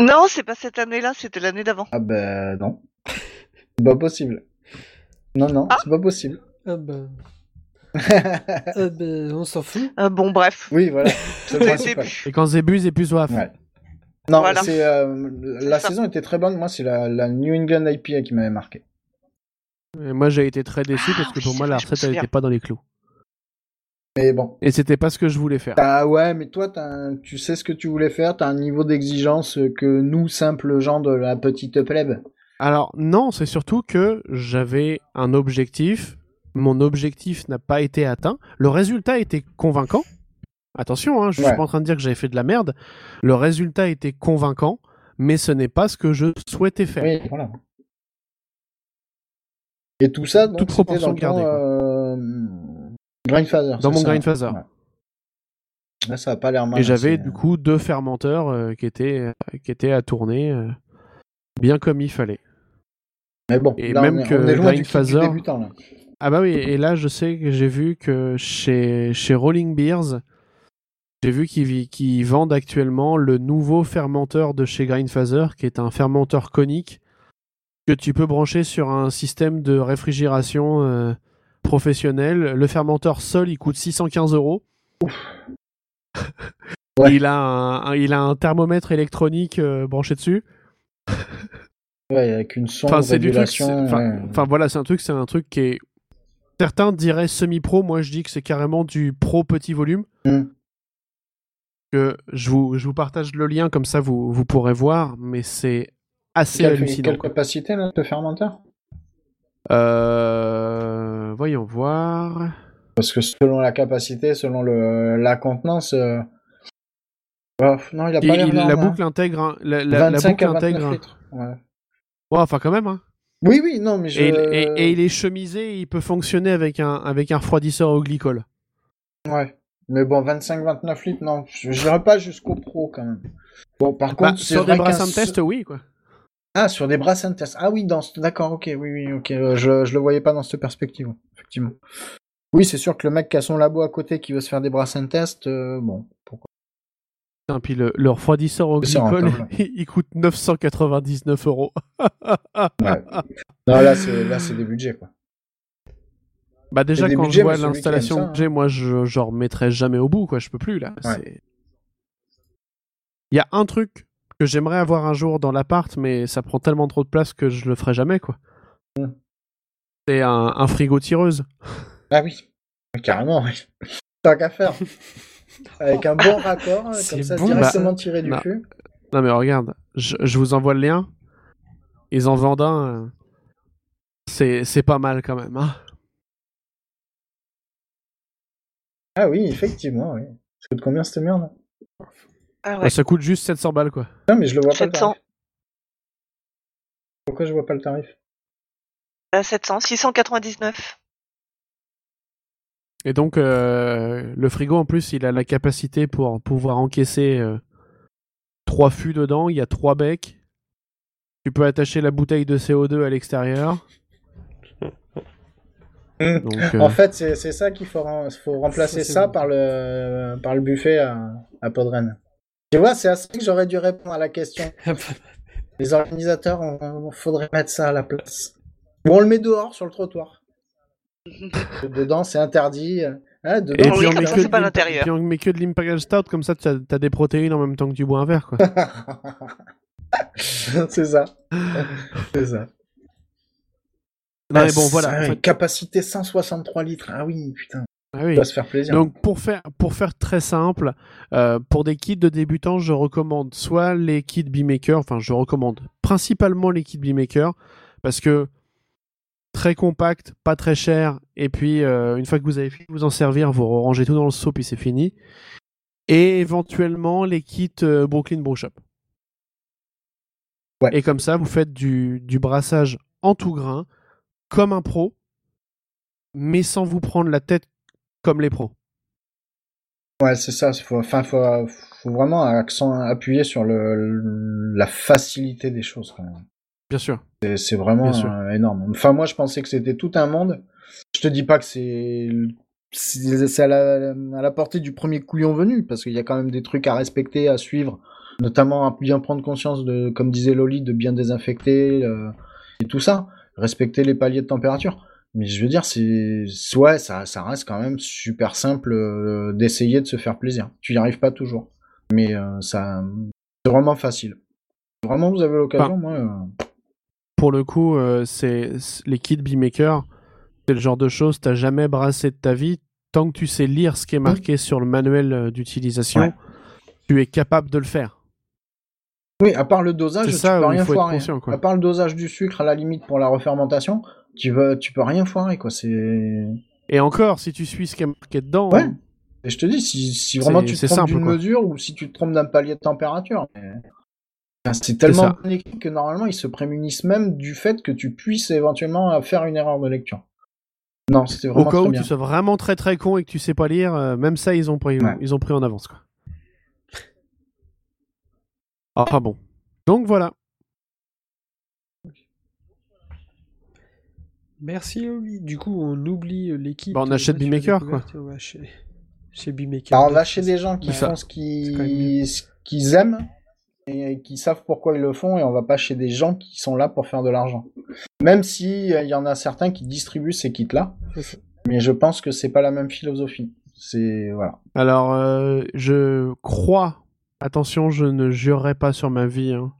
Non, c'est pas cette année-là, c'était l'année d'avant. Ah ben non. C'est pas possible. Non, non, Ah. c'est pas possible. Ah bah, ah bah, on s'en fout. Euh, bon, bref. oui, voilà. Et quand Zébu, Zébu soif. Ouais. Non, Voilà. c'est euh, la ça. saison était très bonne. Moi, c'est la, la New England IPA qui m'avait marqué. Et moi, j'ai été très déçu Ah parce que oui, pour moi, la recette, elle n'était pas dans les clous. Mais bon. Et c'était pas ce que je voulais faire. Ah ouais, mais toi, t'as un- tu sais ce que tu voulais faire. T'as un niveau d'exigence que nous, simples gens de la petite plèbe. Alors, non, c'est surtout que j'avais un objectif. Mon objectif n'a pas été atteint. Le résultat était convaincant. Attention, hein, je Ouais. suis pas en train de dire que j'avais fait de la merde. Le résultat était convaincant, mais ce n'est pas ce que je souhaitais faire. Oui, voilà. Et tout ça, donc, Toute proportion gardée, euh, Grindfather. Dans mon ça Grindfather. Ouais. Là, ça a pas l'air mal. Et j'avais c'est- du coup deux fermenteurs euh, qui, étaient, qui étaient à tourner euh, bien comme il fallait. Mais bon, et là, même on est, que on est loin du, kit du Grindfather- débutant, là. Ah bah oui, et là je sais que j'ai vu que chez, chez Rolling Beers, j'ai vu qu'ils vendent actuellement le nouveau fermenteur de chez Grindfather, qui est un fermenteur conique que tu peux brancher sur un système de réfrigération euh, professionnel. Le fermenteur seul, il coûte 615 euros. Ouais. Il, a un, un- il a un thermomètre électronique euh, branché dessus. Ouais, avec une sonde Enfin, c'est du truc. Enfin, ouais. voilà, c'est un truc, c'est un truc qui est. Certains diraient semi-pro. Moi, je dis que c'est carrément du pro petit volume. Hmm. Que je vous, je vous partage le lien comme ça, vous, vous pourrez voir, mais c'est assez Quelle, hallucinant. quelle capacité, là, ce fermenteur? Euh, voyons voir. Parce que selon la capacité, selon le, la contenance. euh, non, il a pas il- la hein. boucle intègre. La, la- la 25 boucle à 29 intègre. litres. Ouais. Ouais, enfin, quand même. Hein. Oui, oui, non, mais je. Et, il- et- et il est chemisé, il peut fonctionner avec un, avec un refroidisseur au glycol. Ouais. Mais bon, 25-29 litres, non. Je n'irai pas jusqu'au pro quand même. Bon, par Bah, contre, sur des brassins de test, oui, quoi. Ah, sur des brassins de test. Ah oui, dans ce... d'accord, ok, oui, oui, ok. euh, Je, je le voyais pas dans cette perspective, effectivement. Oui, c'est sûr que le mec qui a son labo à côté qui veut se faire des brassins de test, euh, bon, pourquoi Putain, puis le, le refroidisseur au glycol, il, il coûte 999 euros. Ouais. Non, là, c'est là, c'est des budgets, quoi. Bah déjà quand budgets, je vois l'installation que j'ai, moi je j'en remettrai jamais au bout quoi, je peux plus là. Ouais. Il y a un truc que j'aimerais avoir un jour dans l'appart, mais ça prend tellement trop de place que je le ferai jamais quoi. Mm. C'est un, un frigo tireuse. Ah oui, carrément, oui. Tant qu'à faire. Avec un bon raccord, comme ça, bon, directement bah, tiré du non. fût. Non mais regarde, je, je vous envoie le lien. Ils en vendent un. euh, C'est c'est pas mal quand même. Hein. Ah oui, effectivement, oui. Ça coûte combien cette merde? Ah Bah, ouais. ça coûte juste 700 balles quoi. Non, mais je le vois pas le 700. tarif. Pourquoi je vois pas le tarif? À 700, 699. Et donc, euh, le frigo, en plus, il a la capacité pour pouvoir encaisser euh, trois fûts dedans. Il y a trois becs. Tu peux attacher la bouteille de CO2 à l'extérieur. Donc, euh, En fait, c'est ça qu'il faut, rem- faut remplacer Ça, bon. par le, par le buffet à, à Podren. Tu vois, c'est à ça que j'aurais dû répondre à la question. Les organisateurs, on, on- faudrait mettre ça à la place. Ou on le met dehors sur le trottoir. Dedans, c'est interdit. Hein, dedans, et puis on met que c'est pas de l'intérieur. puis on met que de l'Imperial Stout, comme ça tu as, des protéines en même temps que tu bois un verre. Quoi. c'est ça. C'est ça. Non, mais Ah, bon, voilà. en fait- Capacité 163 litres. Ah oui, putain. Ah On oui. va se faire plaisir. Donc pour faire, pour faire très simple, euh, pour des kits de débutants, je recommande soit les kits B-Maker, enfin je recommande principalement les kits B-Maker, parce que très compact, pas très cher, et puis euh, une fois que vous avez fini de vous en servir, vous rangez tout dans le seau, puis c'est fini. Et éventuellement les kits euh, Brooklyn Brew Shop. Ouais. Et comme ça, vous faites du, du brassage en tout grain, comme un pro, mais sans vous prendre la tête comme les pros. Ouais, c'est ça. Faut, enfin, faut, faut vraiment accent appuyé sur le- la facilité des choses. quand même. Bien sûr. C'est- vraiment sûr. euh, énorme. Enfin, moi, je pensais que c'était tout un monde. Je te dis pas que c'est c'est à la, à la portée du premier couillon venu, parce qu'il y a quand même des trucs à respecter, à suivre, notamment à bien prendre conscience de, comme disait Loli, de bien désinfecter euh, et tout ça. respecter les paliers de température. Mais je veux dire, c'est ouais, ça, ça reste quand même super simple euh, d'essayer de se faire plaisir. Tu y arrives pas toujours, mais euh, ça, c'est vraiment facile. Vraiment, vous avez l'occasion, moi. Pour le coup, euh, c'est les kits Beemaker, c'est le genre de choses t'as jamais brassé de ta vie. Tant que tu sais lire ce qui est marqué sur le manuel euh, d'utilisation, Ouais. tu es capable de le faire. Oui, à part le dosage, C'est tu ça peux rien foirer. À part le dosage du sucre, à la limite pour la refermentation, tu veux, tu peux rien foirer, quoi. C'est. Et encore, si tu suis ce qui est marqué dedans, Ouais. Et je te dis, si, si vraiment tu te trompes d'une mesure ou si tu te trompes d'un palier de température. mais- C'est tellement bien écrit que normalement ils se prémunissent même du fait que tu puisses éventuellement faire une erreur de lecture. Non, c'était au vraiment cas très où bien. tu sois vraiment très très con et que tu sais pas lire, euh, même ça ils ont pris, Ouais. ils ont pris en avance quoi. Enfin bon. Donc voilà. Merci Oli. Du coup, on oublie euh, l'équipe. Bah, on achète Beemaker, quoi. Chez. Alors, on chez des gens qui Bah, font qu'ils ce qu'ils aiment et qui savent pourquoi ils le font et on va pas chez des gens qui sont là pour faire de l'argent. Même si euh, il y en a certains qui distribuent ces kits-là, C'est ça. mais je pense que c'est pas la même philosophie. C'est voilà. Alors euh, je crois, attention, je ne jurerai pas sur ma vie. hein.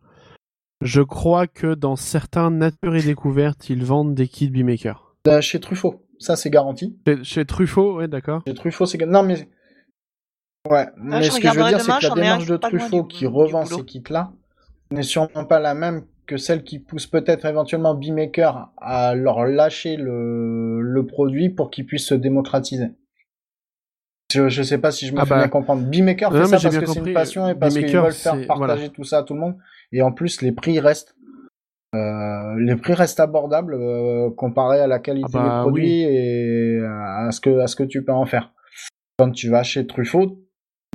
Je crois que dans certains Nature et Découverte, ils vendent des kits Beemaker. Euh, chez Truffaut, ça c'est garanti. Chez, chez Truffaut, ouais d'accord. Chez Truffaut, c'est non mais ouais, mais Ah, je ce que je veux dire c'est que la démarche de Truffaut du- qui du revend ces kits-là n'est sûrement pas la même que celle qui pousse peut-être éventuellement Beemaker à leur lâcher le, le produit pour qu'ils puissent se démocratiser. Je, je sais pas si je me Ah fais bah. bien comprendre. Beemaker Non, fait mais ça parce que c'est une passion et parce qu'ils veulent faire partager voilà. tout ça à tout le monde. Et en plus, les prix restent euh, les prix restent abordables euh, comparé à la qualité Ah bah des produits et à ce que à ce que tu peux en faire. Quand tu vas chez Truffaut,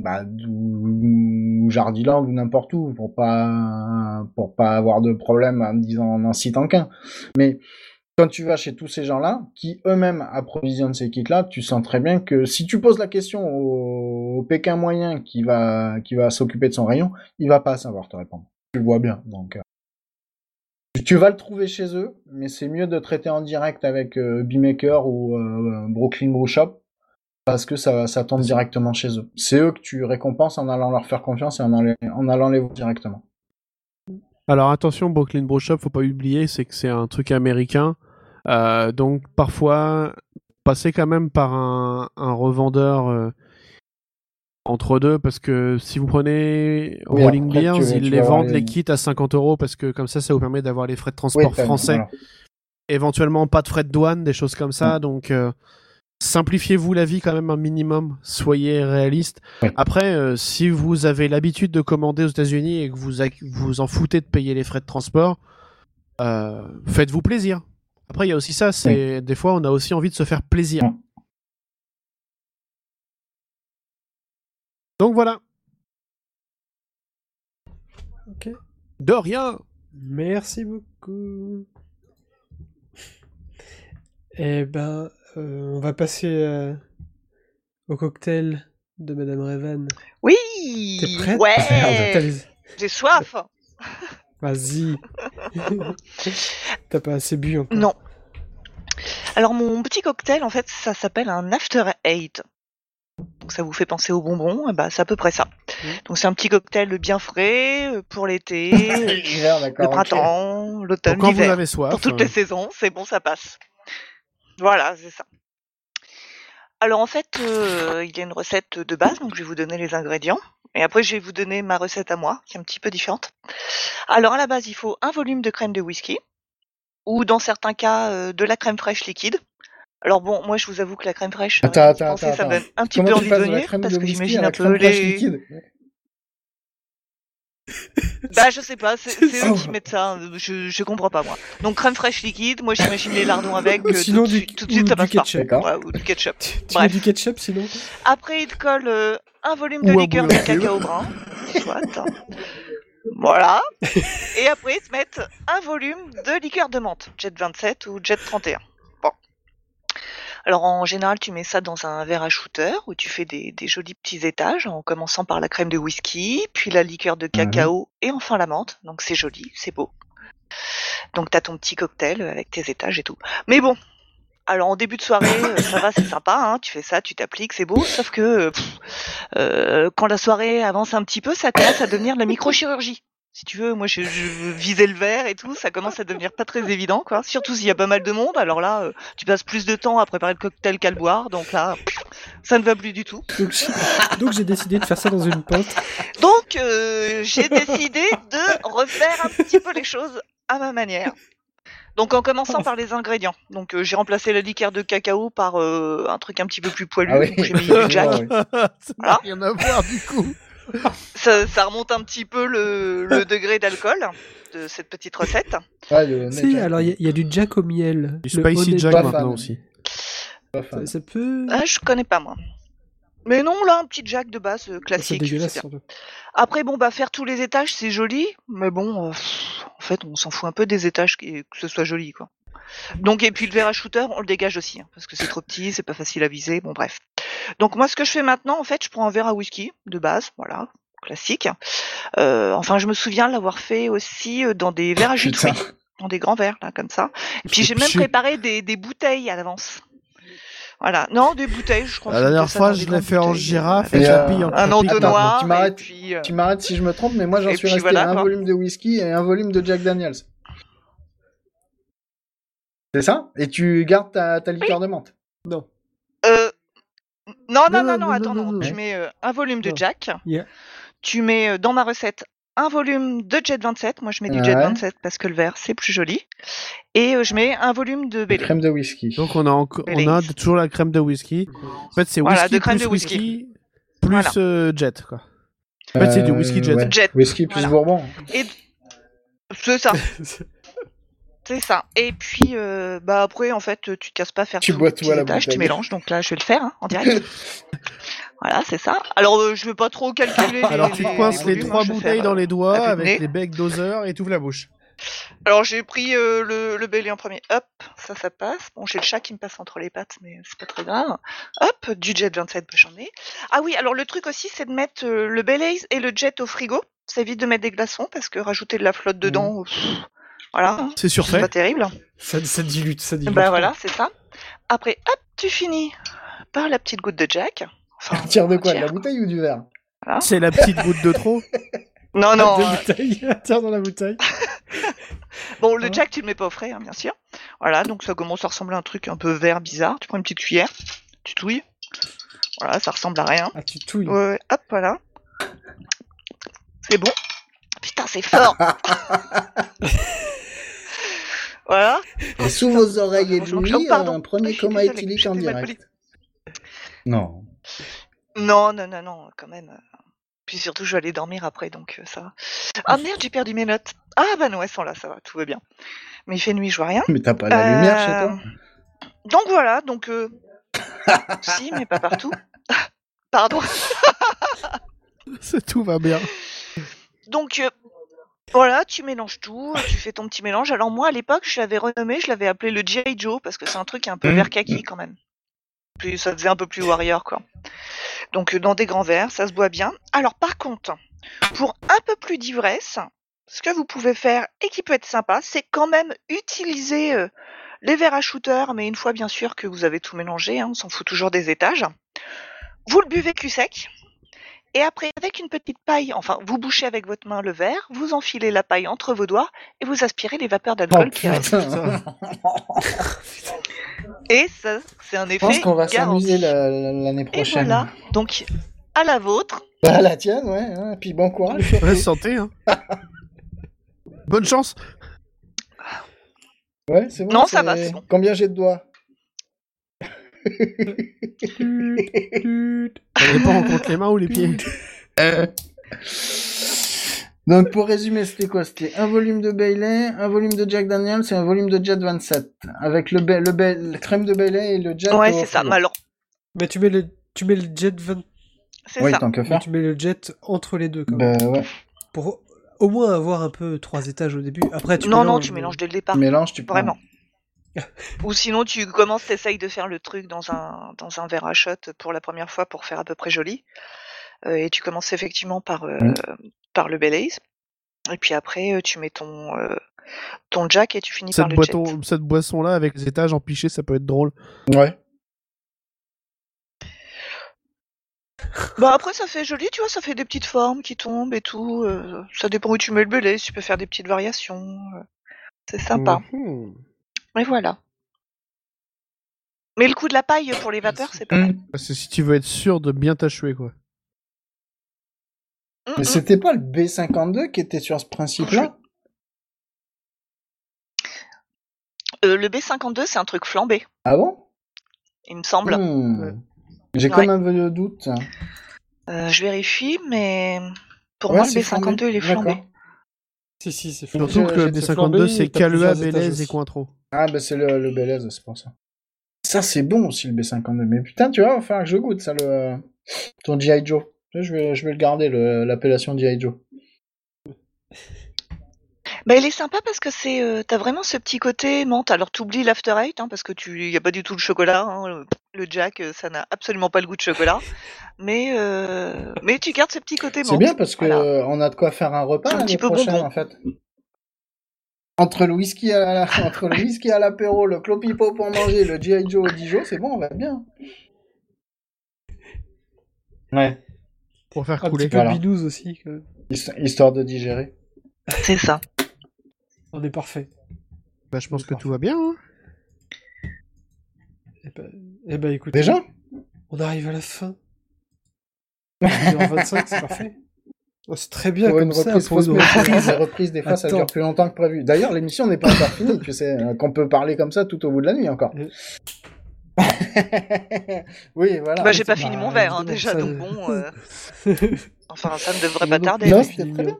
bah, ou Jardiland ou n'importe où pour pas pour pas avoir de problème en disant en en citant qu'un. Mais quand tu vas chez tous ces gens-là, qui eux-mêmes approvisionnent ces kits-là, tu sens très bien que si tu poses la question au, Pékin moyen qui va qui va s'occuper de son rayon, il va pas savoir te répondre. Tu le vois bien, donc. euh, tu- vas le trouver chez eux, mais c'est mieux de traiter en direct avec euh, ou euh, Brooklyn Brew parce que ça, ça tombe directement chez eux. C'est eux que tu récompenses en allant leur faire confiance et en, allant- en allant les voir directement. Alors attention, Brooklyn Brew Shop, faut pas oublier, c'est que c'est un truc américain. Euh, donc parfois, passer quand même par un, un revendeur euh, entre deux, parce que si vous prenez Oui, Rolling après, Beers, ils les vendent les- les kits à 50 euros, parce que comme ça, ça vous permet d'avoir les frais de transport français. voilà. Éventuellement pas de frais de douane, des choses comme ça. Donc euh, simplifiez-vous la vie quand même un minimum. Soyez réaliste. Après, euh, si vous avez l'habitude de commander aux États-Unis et que vous vous en foutez de payer les frais de transport, euh, faites-vous plaisir. Après, il y a aussi ça. C'est des fois, on a aussi envie de se faire plaisir. Donc voilà. Ok. De rien. Merci beaucoup. Eh ben, on va passer euh, au cocktail de Madame Revan. Oui T'es prête? Ouais J'ai soif Vas-y. T'as pas assez bu encore? Non. Alors mon petit cocktail, en fait, ça s'appelle un After Eight. Donc ça vous fait penser aux bonbons, et bah c'est à peu près ça. Donc c'est un petit cocktail bien frais euh, pour l'été, le printemps, l'automne, quand vous l'hiver. avez soif, Pour toutes euh, les saisons, c'est bon, ça passe. Voilà, c'est ça. Alors en fait, euh, il y a une recette de base, donc je vais vous donner les ingrédients. Et après, je vais vous donner ma recette à moi, qui est un petit peu différente. Alors à la base, il faut un volume de crème de whisky, ou dans certains cas, euh, de la crème fraîche liquide. Alors bon, moi je vous avoue que la crème fraîche, Attends, attends, ça donne un petit Comment peu envie de venir, parce que j'imagine un peu les... liquide? Bah je sais pas, c'est eux qui mettent ça, hein, je, je comprends pas moi. Donc crème fraîche liquide, moi j'imagine les lardons avec, euh, sinon tout, de du- tout de suite ça passe pas. ketchup. Ou du ketchup. Tu, tu Bref. mets du ketchup sinon Après, il te colle euh, un volume de Ou liqueur de cacao brun. Soit. Voilà. Et après, ils te mettent un volume de liqueur de menthe. Jet 27 ou Jet 31. Alors, en général, tu mets ça dans un verre à shooter où tu fais des, des jolis petits étages en commençant par la crème de whisky, puis la liqueur de cacao et enfin la menthe. Donc, c'est joli, c'est beau. Donc t'as ton petit cocktail avec tes étages et tout. Mais bon, alors en début de soirée, euh, ça va, c'est sympa, hein, tu fais ça, tu t'appliques, c'est beau, sauf que euh, pff, euh, quand la soirée avance un petit peu, ça commence à devenir de la microchirurgie. Si tu veux, moi je, je visais le verre et tout, ça commence à devenir pas très évident, quoi. Surtout s'il y a pas mal de monde, alors là, euh, tu passes plus de temps à préparer le cocktail qu'à le boire, donc là, ça ne va plus du tout. Donc j'ai- donc j'ai décidé de faire ça dans une pinte. Donc euh, j'ai décidé de refaire un petit peu les choses à ma manière. Donc en commençant par les ingrédients. Donc euh, j'ai remplacé la liqueur de cacao par euh, un truc un petit peu plus poilu. Ah oui. J'ai mis du jack. Ah ça n'a Voilà. rien à voir du coup. Ça, ça remonte un petit peu le, le degré d'alcool de cette petite recette. Ouais, le Si, alors il y, a- il y a du Jack au miel. Du le Spicy Jack maintenant fan. aussi. Ça, ça peut. Ah, je connais pas moi. Mais non, là, un petit jack de base euh, c'est classique. Après, bon, bah, faire tous les étages, c'est joli, mais bon, euh, en fait, on s'en fout un peu des étages, qui- que ce soit joli, quoi. Donc, et puis le verre à shooter, on le dégage aussi, hein, parce que c'est trop petit, c'est pas facile à viser, bon, bref. Donc, moi, ce que je fais maintenant, en fait, je prends un verre à whisky, de base, voilà, classique. Euh, enfin, je me souviens l'avoir fait aussi euh, dans des verres à jus de fruits, dans des grands verres, là, comme ça. Puis, j'ai même préparé des, des bouteilles à l'avance. Voilà, non, des bouteilles, je crois. La dernière fois, je l'ai fait en bouteilles, girafe euh, et Et, euh, en un tu entonnoir, et m'arrêtes- euh, Tu m'arrêtes si je me trompe, mais moi j'en Et suis puis resté voilà, à un quoi. volume de whisky et un volume de Jack Daniels. C'est ça? Et tu gardes ta, ta liqueur de menthe Non. Euh, non, Non, non, non, non, non, non, attends, non. Tu mets euh, un volume de Non. Jack. Yeah. Tu mets euh, dans ma recette un volume de Jet 27. Moi, je mets du Jet Ouais. 27 parce que le vert, c'est plus joli. Et euh, je mets un volume de Baileys. crème de whisky. Donc on a, encore, on a toujours la crème de whisky. En fait, c'est Voilà, whisky de crème plus de whisky. whisky plus Voilà. euh, jet. Quoi. En fait, c'est du whisky jet. ouais. Jet. Whisky plus Voilà. bourbon. C'est ça, c'est ça. Et puis, euh, bah après, en fait, tu te casses pas à faire Tu bois tout à la étages, tu mélanges. Donc là, je vais le faire hein, en direct. voilà, c'est ça. Alors, euh, je vais pas trop calculer. les- Alors tu les- coinces les trois hein, bouteilles faire, dans euh, les doigts avec les becs doseurs et t'ouvres la bouche. Alors j'ai pris euh, le, le en premier, hop, ça ça passe. Bon j'ai le chat qui me passe entre les pattes, mais c'est pas très grave. Hop, du jet 27, bah, j'en ai. Ah oui, alors le truc aussi c'est de mettre euh, le Bailey et le jet au frigo. Ça évite de mettre des glaçons parce que rajouter de la flotte dedans, pff, voilà, hein, C'est c'est surfait. pas terrible. Ça, ça dilute, ça dilute. Bah voilà, c'est ça. Après, hop, tu finis par la petite goutte de Jack. Enfin, Tire de quoi De la bouteille ou du verre C'est la petite goutte de trop. Non, non. Euh, tiens dans la bouteille. Bon, le Ah. Jack, tu le mets pas au frais, hein, bien sûr. Voilà, donc ça commence à ressembler à un truc un peu vert, bizarre. Tu prends une petite cuillère, tu touilles. Voilà, ça ressemble à rien. Ah, tu touilles. Ouais, hop, voilà. C'est bon. Putain, c'est fort. Voilà. Et sous vos oreilles Franchement, éblouies, pardon. un premier coma éthylique en direct. Non. Non, non, non, non, quand même. Puis surtout, je vais aller dormir après, donc euh, ça va. Ah merde, j'ai perdu mes notes. Ah bah non, elles sont là, ça va, tout va bien. Mais il fait nuit, je vois rien. Mais t'as pas la lumière chez Euh, toi Donc voilà, donc... Euh... si, mais pas partout. Pardon. Tout va bien. Donc euh, voilà, tu mélanges tout, tu fais ton petit mélange. Alors moi, à l'époque, je l'avais renommé, je l'avais appelé le G.I. Joe, parce que c'est un truc un peu Mhm. vert kaki quand même. Puis ça faisait un peu plus warrior, quoi. Donc euh, dans des grands verres, ça se boit bien. Alors par contre, pour un peu plus d'ivresse, ce que vous pouvez faire, et qui peut être sympa, c'est quand même utiliser euh, les verres à shooter, mais une fois bien sûr que vous avez tout mélangé, hein, on s'en fout toujours des étages. Vous le buvez cul sec. Et après, avec une petite paille, enfin, vous bouchez avec votre main le verre, vous enfilez la paille entre vos doigts et vous aspirez les vapeurs Oh d'alcool qui restent. Et ça, c'est un Je effet pense qu'on va s'amuser la- la- l'année Et prochaine. voilà. Donc, à la vôtre. Bah, la tienne, ouais. hein. Puis bon courage. Ouais, santé. Hein. Bonne chance. Ouais, c'est bon. Non, ça va, bon. Combien j'ai de doigts? Ça dépend, on compte les mains ou les pieds. Donc pour résumer, c'était quoi? C'était un volume de Bailey, un volume de Jack Daniels et un volume de Jet 27. Avec le, Ba- le, Ba- la crème de Bailey et le Jet. Ouais, c'est ça. Mais alors, Mais tu mets le, tu mets le jet 20, c'est Oui, ça. tant que mais faire. tu mets le jet entre les deux quand même. Bah ouais. Pour au moins avoir un peu trois étages au début. Après tu non, non, mélanges, tu mais- mélanges dès le départ. Mélange, tu prends. Vraiment. Ou sinon, tu commences, t'essayes de faire le truc dans un, dans un verre à shot pour la première fois pour faire à peu près joli. Euh, et tu commences effectivement par, euh, Mm. par le Baileys. Et puis après, euh, tu mets ton, euh, ton jack et tu finis Cette, par le boiton- jet. cette boisson-là avec les étages empichés, ça peut être drôle. Ouais. Bah après ça fait joli, tu vois, ça fait des petites formes qui tombent et tout. euh, ça dépend où tu mets le belay, tu peux faire des petites variations. euh, c'est sympa. Mhm. Et voilà. Mais le coup de la paille pour les vapeurs, c'est pas mal. Mm. C'est si tu veux être sûr de bien t'achever, quoi. Mm, Mais mm. c'était pas le B52 qui était sur ce principe-là? Euh, le B52, c'est un truc flambé, Ah bon? Il me semble. Ouais. J'ai Ouais. comme un peu de doute. Euh, je vérifie, mais pour Ouais, moi, le c'est B52, il est flambé. Si, si, c'est Surtout flambé. que le C'est B52, flambé, c'est Calua, Bélez et. Cointreau. Ah, bah c'est le, le Bélez, c'est pour ça. Ça, c'est bon aussi, le B52. Mais putain, tu vois, que je goûte ça, le... ton G.I. Joe. Je vais, je vais le garder, le- l'appellation G.I. Joe. Bah, il est sympa parce que c'est, euh, t'as vraiment ce petit côté menthe. Alors, t'oublies l'after eight, hein, parce que tu, y a pas du tout de chocolat. hein, le- Le Jack, euh, ça n'a absolument pas le goût de chocolat. Mais, euh, mais tu gardes ce petit côté menthe. C'est bien parce que Voilà. euh, on a de quoi faire un repas Un petit peu prochaine, bonbon. en fait. Entre le whisky à la- entre le whisky à l'apéro, le clopipo pour manger, le G.I. Joe au Dijon, c'est bon, on va bien. Ouais, Pour faire Un couler. petit peu Voilà. bidouze aussi. histoire de digérer. C'est ça. On est parfait. Bah, je pense que tout va bien. hein. Eh ben, eh ben, écoutez, Déjà? on arrive à la fin. 1h25, c'est parfait. Oh, c'est très bien Pour comme une ça. reprise, pour une reprise. Des fois, ça Attends. dure plus longtemps que prévu. D'ailleurs, l'émission n'est pas encore finie, tu sais, euh, qu'on peut parler comme ça tout au bout de la nuit encore. Euh. oui, voilà. Bah, j'ai pas Bah, fini mon verre, hein, déjà, ça- donc bon. euh, Enfin, ça ne devrait pas tarder. Non, j'ai c'était très bien.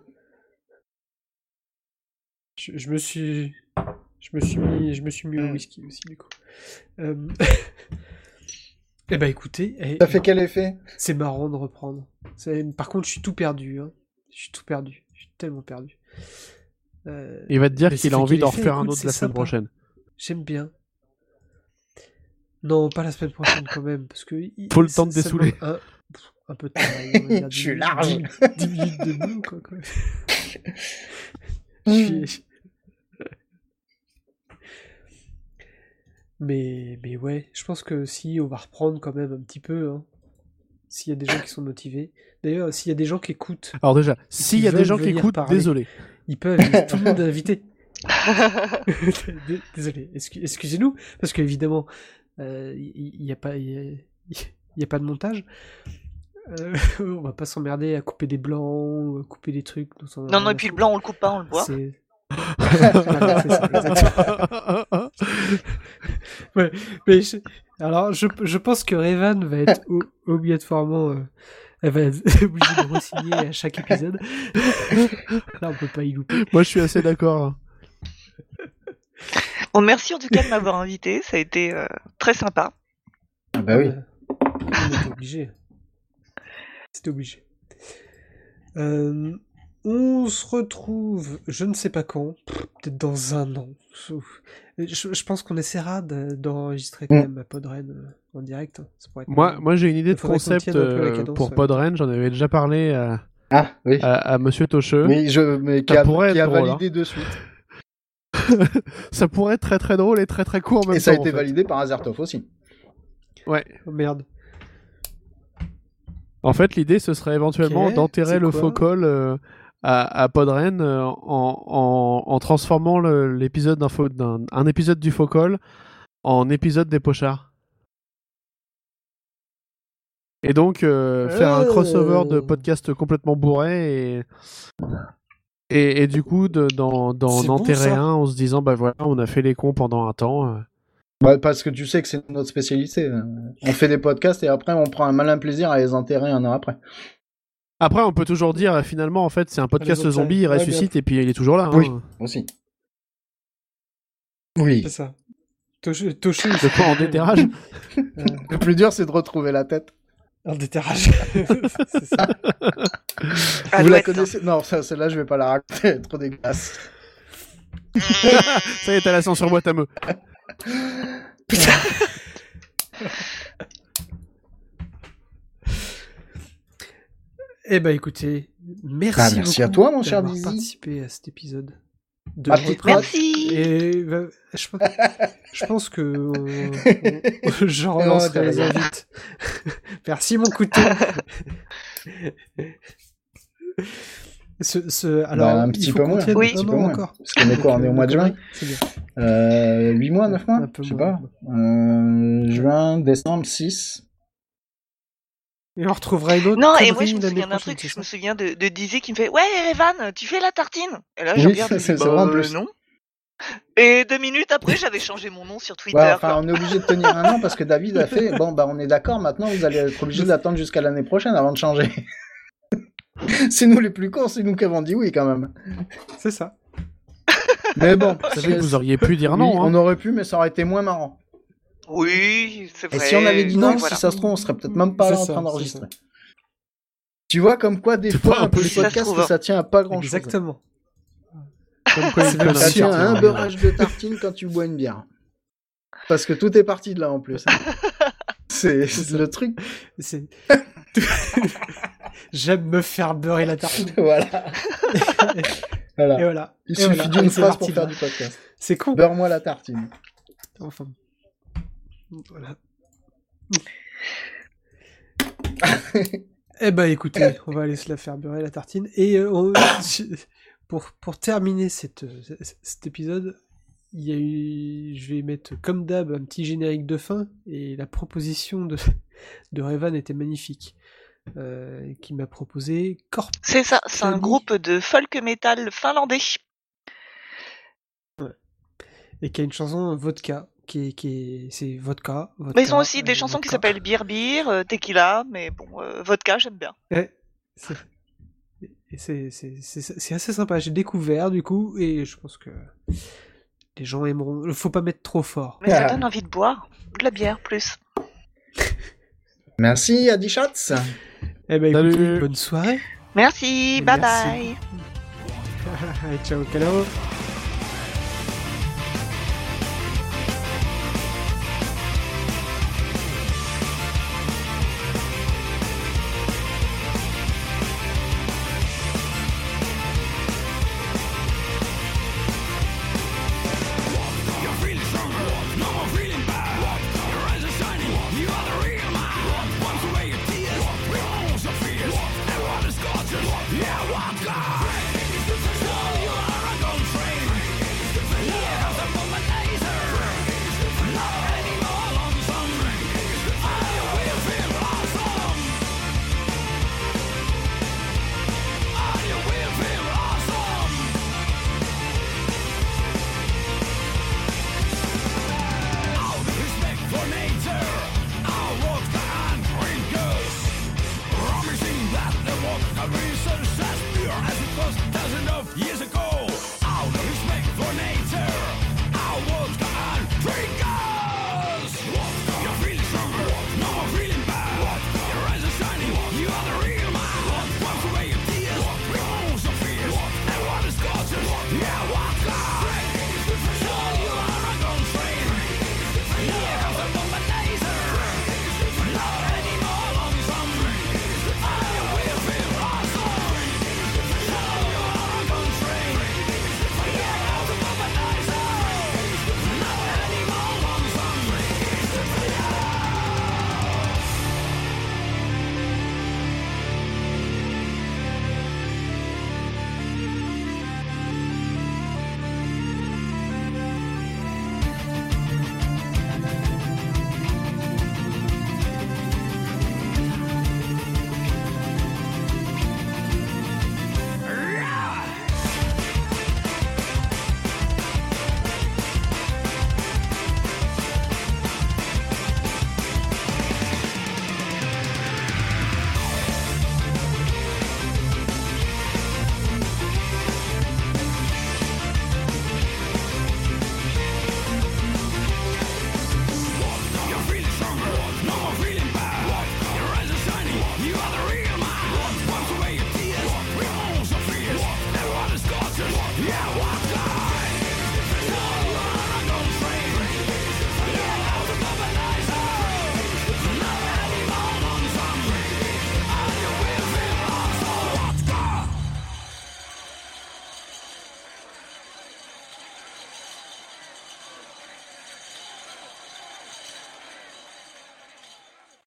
Je, je me suis, je me suis mis, je me suis mis au Mm. whisky aussi du coup. Euh... eh ben écoutez, eh, Ça fait quel effet? C'est marrant de reprendre. Par contre, je suis tout perdu. Hein. Je suis tout perdu. Je suis tellement perdu. Euh, Il va te dire qu'il a envie d'en refaire un autre la semaine sympa. prochaine. J'aime bien. Non, pas la semaine prochaine quand même, parce que il- Faut le temps de dessouler. Un, un peu de travail. Je suis large. dix- 10 minutes de boulot, quoi. quoi. Je suis- Mais, mais ouais, je pense que si on va reprendre quand même un petit peu, hein, s'il y a des gens qui sont motivés. D'ailleurs, s'il y a des gens qui écoutent, Alors déjà, s'il y a des gens qui écoutent, parler. désolé. ils peuvent, tout le monde est invité. Dé- Désolé, excu- excusez-nous, parce qu'évidemment, il n'y a, pas- y a, y a pas de montage. Euh, on va pas s'emmerder à couper des blancs, à couper des trucs. Non, non, et puis le blanc, on le coupe pas, on le boit. C'est- Ouais, mais je- alors, je, je pense que Revan va être obligatoirement. euh, elle va être obligée de re-signer à chaque épisode. Là, on peut pas y louper. Moi, je suis assez d'accord. Bon, merci en tout cas de m'avoir invité, ça a été euh, très sympa. Ah bah oui. Euh, on était obligé. C'était obligé. Euh, on se retrouve, je ne sais pas quand, peut-être dans un an. Je, je pense qu'on essaiera de- d'enregistrer quand Mm. même à Podren euh, en direct. hein. Ça pourrait être Moi, moi j'ai une idée de concept euh, cadence, pour ouais. Podren. J'en avais déjà parlé à, Ah, oui. à, à Monsieur Tocheux. Je, mais qui a, pourrait qui être a drôle, validé de suite. Ça pourrait être très très drôle et très très court en même Et ça a été en fait. validé par Azertov aussi. Ouais. Oh, merde. En fait, l'idée, ce serait éventuellement d'enterrer le faux col euh, à, à Podren euh, en, en, en transformant l'épisode d'un faux- d'un un épisode du faux col en épisode des pochards. Et donc euh, faire un crossover de Euh. podcasts complètement bourré et et, et du coup de- C'est bon, enterrer un en se disant bah voilà on a fait les cons pendant un temps. Bah, parce que tu sais que c'est notre spécialité. On fait des podcasts et après on prend un malin plaisir à les enterrer un an après. Après on peut toujours dire euh, finalement en fait c'est un podcast zombie il Ouais, ressuscite et puis il est toujours là. hein. Oui. Aussi. Oui. C'est ça. Toshio, il De quoi en déterrage Le plus dur, c'est de retrouver la tête. un déterrage. c'est ça. Vous la connaissez Non, celle-là, je vais pas la raconter. Elle est trop dégueulasse. Ça y est, t'as la censure boîte à meux. Eh ben écoutez, merci, Bah, merci à toi, mon cher d'avoir Dizzy. participé à cet épisode. de reprendre. Merci. Et bah, je, je pense que on- je relancerai Non, les invites. Merci mon couteau. ce, ce, alors, Bah, un petit peu moins. tienne- Oui. un non, petit peu non, moins. encore. Parce qu'on est quoi On est au mois de juin C'est bien. euh, 8 mois, 9 mois Je sais pas. Euh, juin, décembre, 6. Et on retrouvera une autre. Non, et moi je me souviens d'un truc, je ça me souviens de, de Dizzy qui me fait Ouais, Evan, tu fais la tartine Et là, je Oui, regarde, c'est- bah, en plus. non. Et deux minutes après, j'avais changé mon nom sur Twitter. Ouais, enfin, quoi. on est obligé de tenir un an parce que David a fait Bon, bah, on est d'accord, maintenant vous allez être obligé d'attendre jusqu'à l'année prochaine avant de changer. c'est nous les plus cons, c'est nous qui avons dit oui quand même. C'est ça. Mais bon, Vous savez que vous auriez pu dire Oui, non. hein. on aurait pu, mais ça aurait été moins marrant. Oui, c'est Et vrai. si on avait dit non, Ouais, voilà. si ça se trouve, on serait peut-être même pas là en train d'enregistrer. Tu vois, comme quoi, des fois, un peu le impossible. Ça podcast, trouve, ça tient à pas grand chose. Exactement. Comme quoi, Ça tient à un beurrage de tartine quand tu bois une bière. Parce que tout est parti de là en plus. C'est le truc. C'est- J'aime me faire beurrer la tartine. Voilà. Et voilà. Il Et suffit voilà. d'une Et phrase pour faire du podcast. C'est con. Beurre-moi la tartine. Enfin. Voilà. eh ben écoutez, on va aller se la faire beurrer la tartine. Et euh, on- pour, pour terminer cette, cet épisode, il y a eu, je vais mettre comme d'hab un petit générique de fin. Et la proposition de, de Revan était magnifique. Euh, qui m'a proposé Corp. C'est ça, c'est un groupe de folk metal finlandais. Et qui a une chanson Vodka. Qui est, qui est, c'est vodka, vodka. Mais ils ont aussi des euh, chansons qui s'appellent Beer Beer, euh, Tequila, mais bon, euh, vodka, j'aime bien. Ouais, c'est- assez sympa. J'ai découvert du coup, et je pense que les gens aimeront. Faut pas mettre trop fort. Mais ça Ah. donne envie de boire. De la bière, plus. Merci, Adi Schatz. Eh ben Salut. écoutez, bonne soirée. Merci, bye Merci. bye. Ciao, Calao.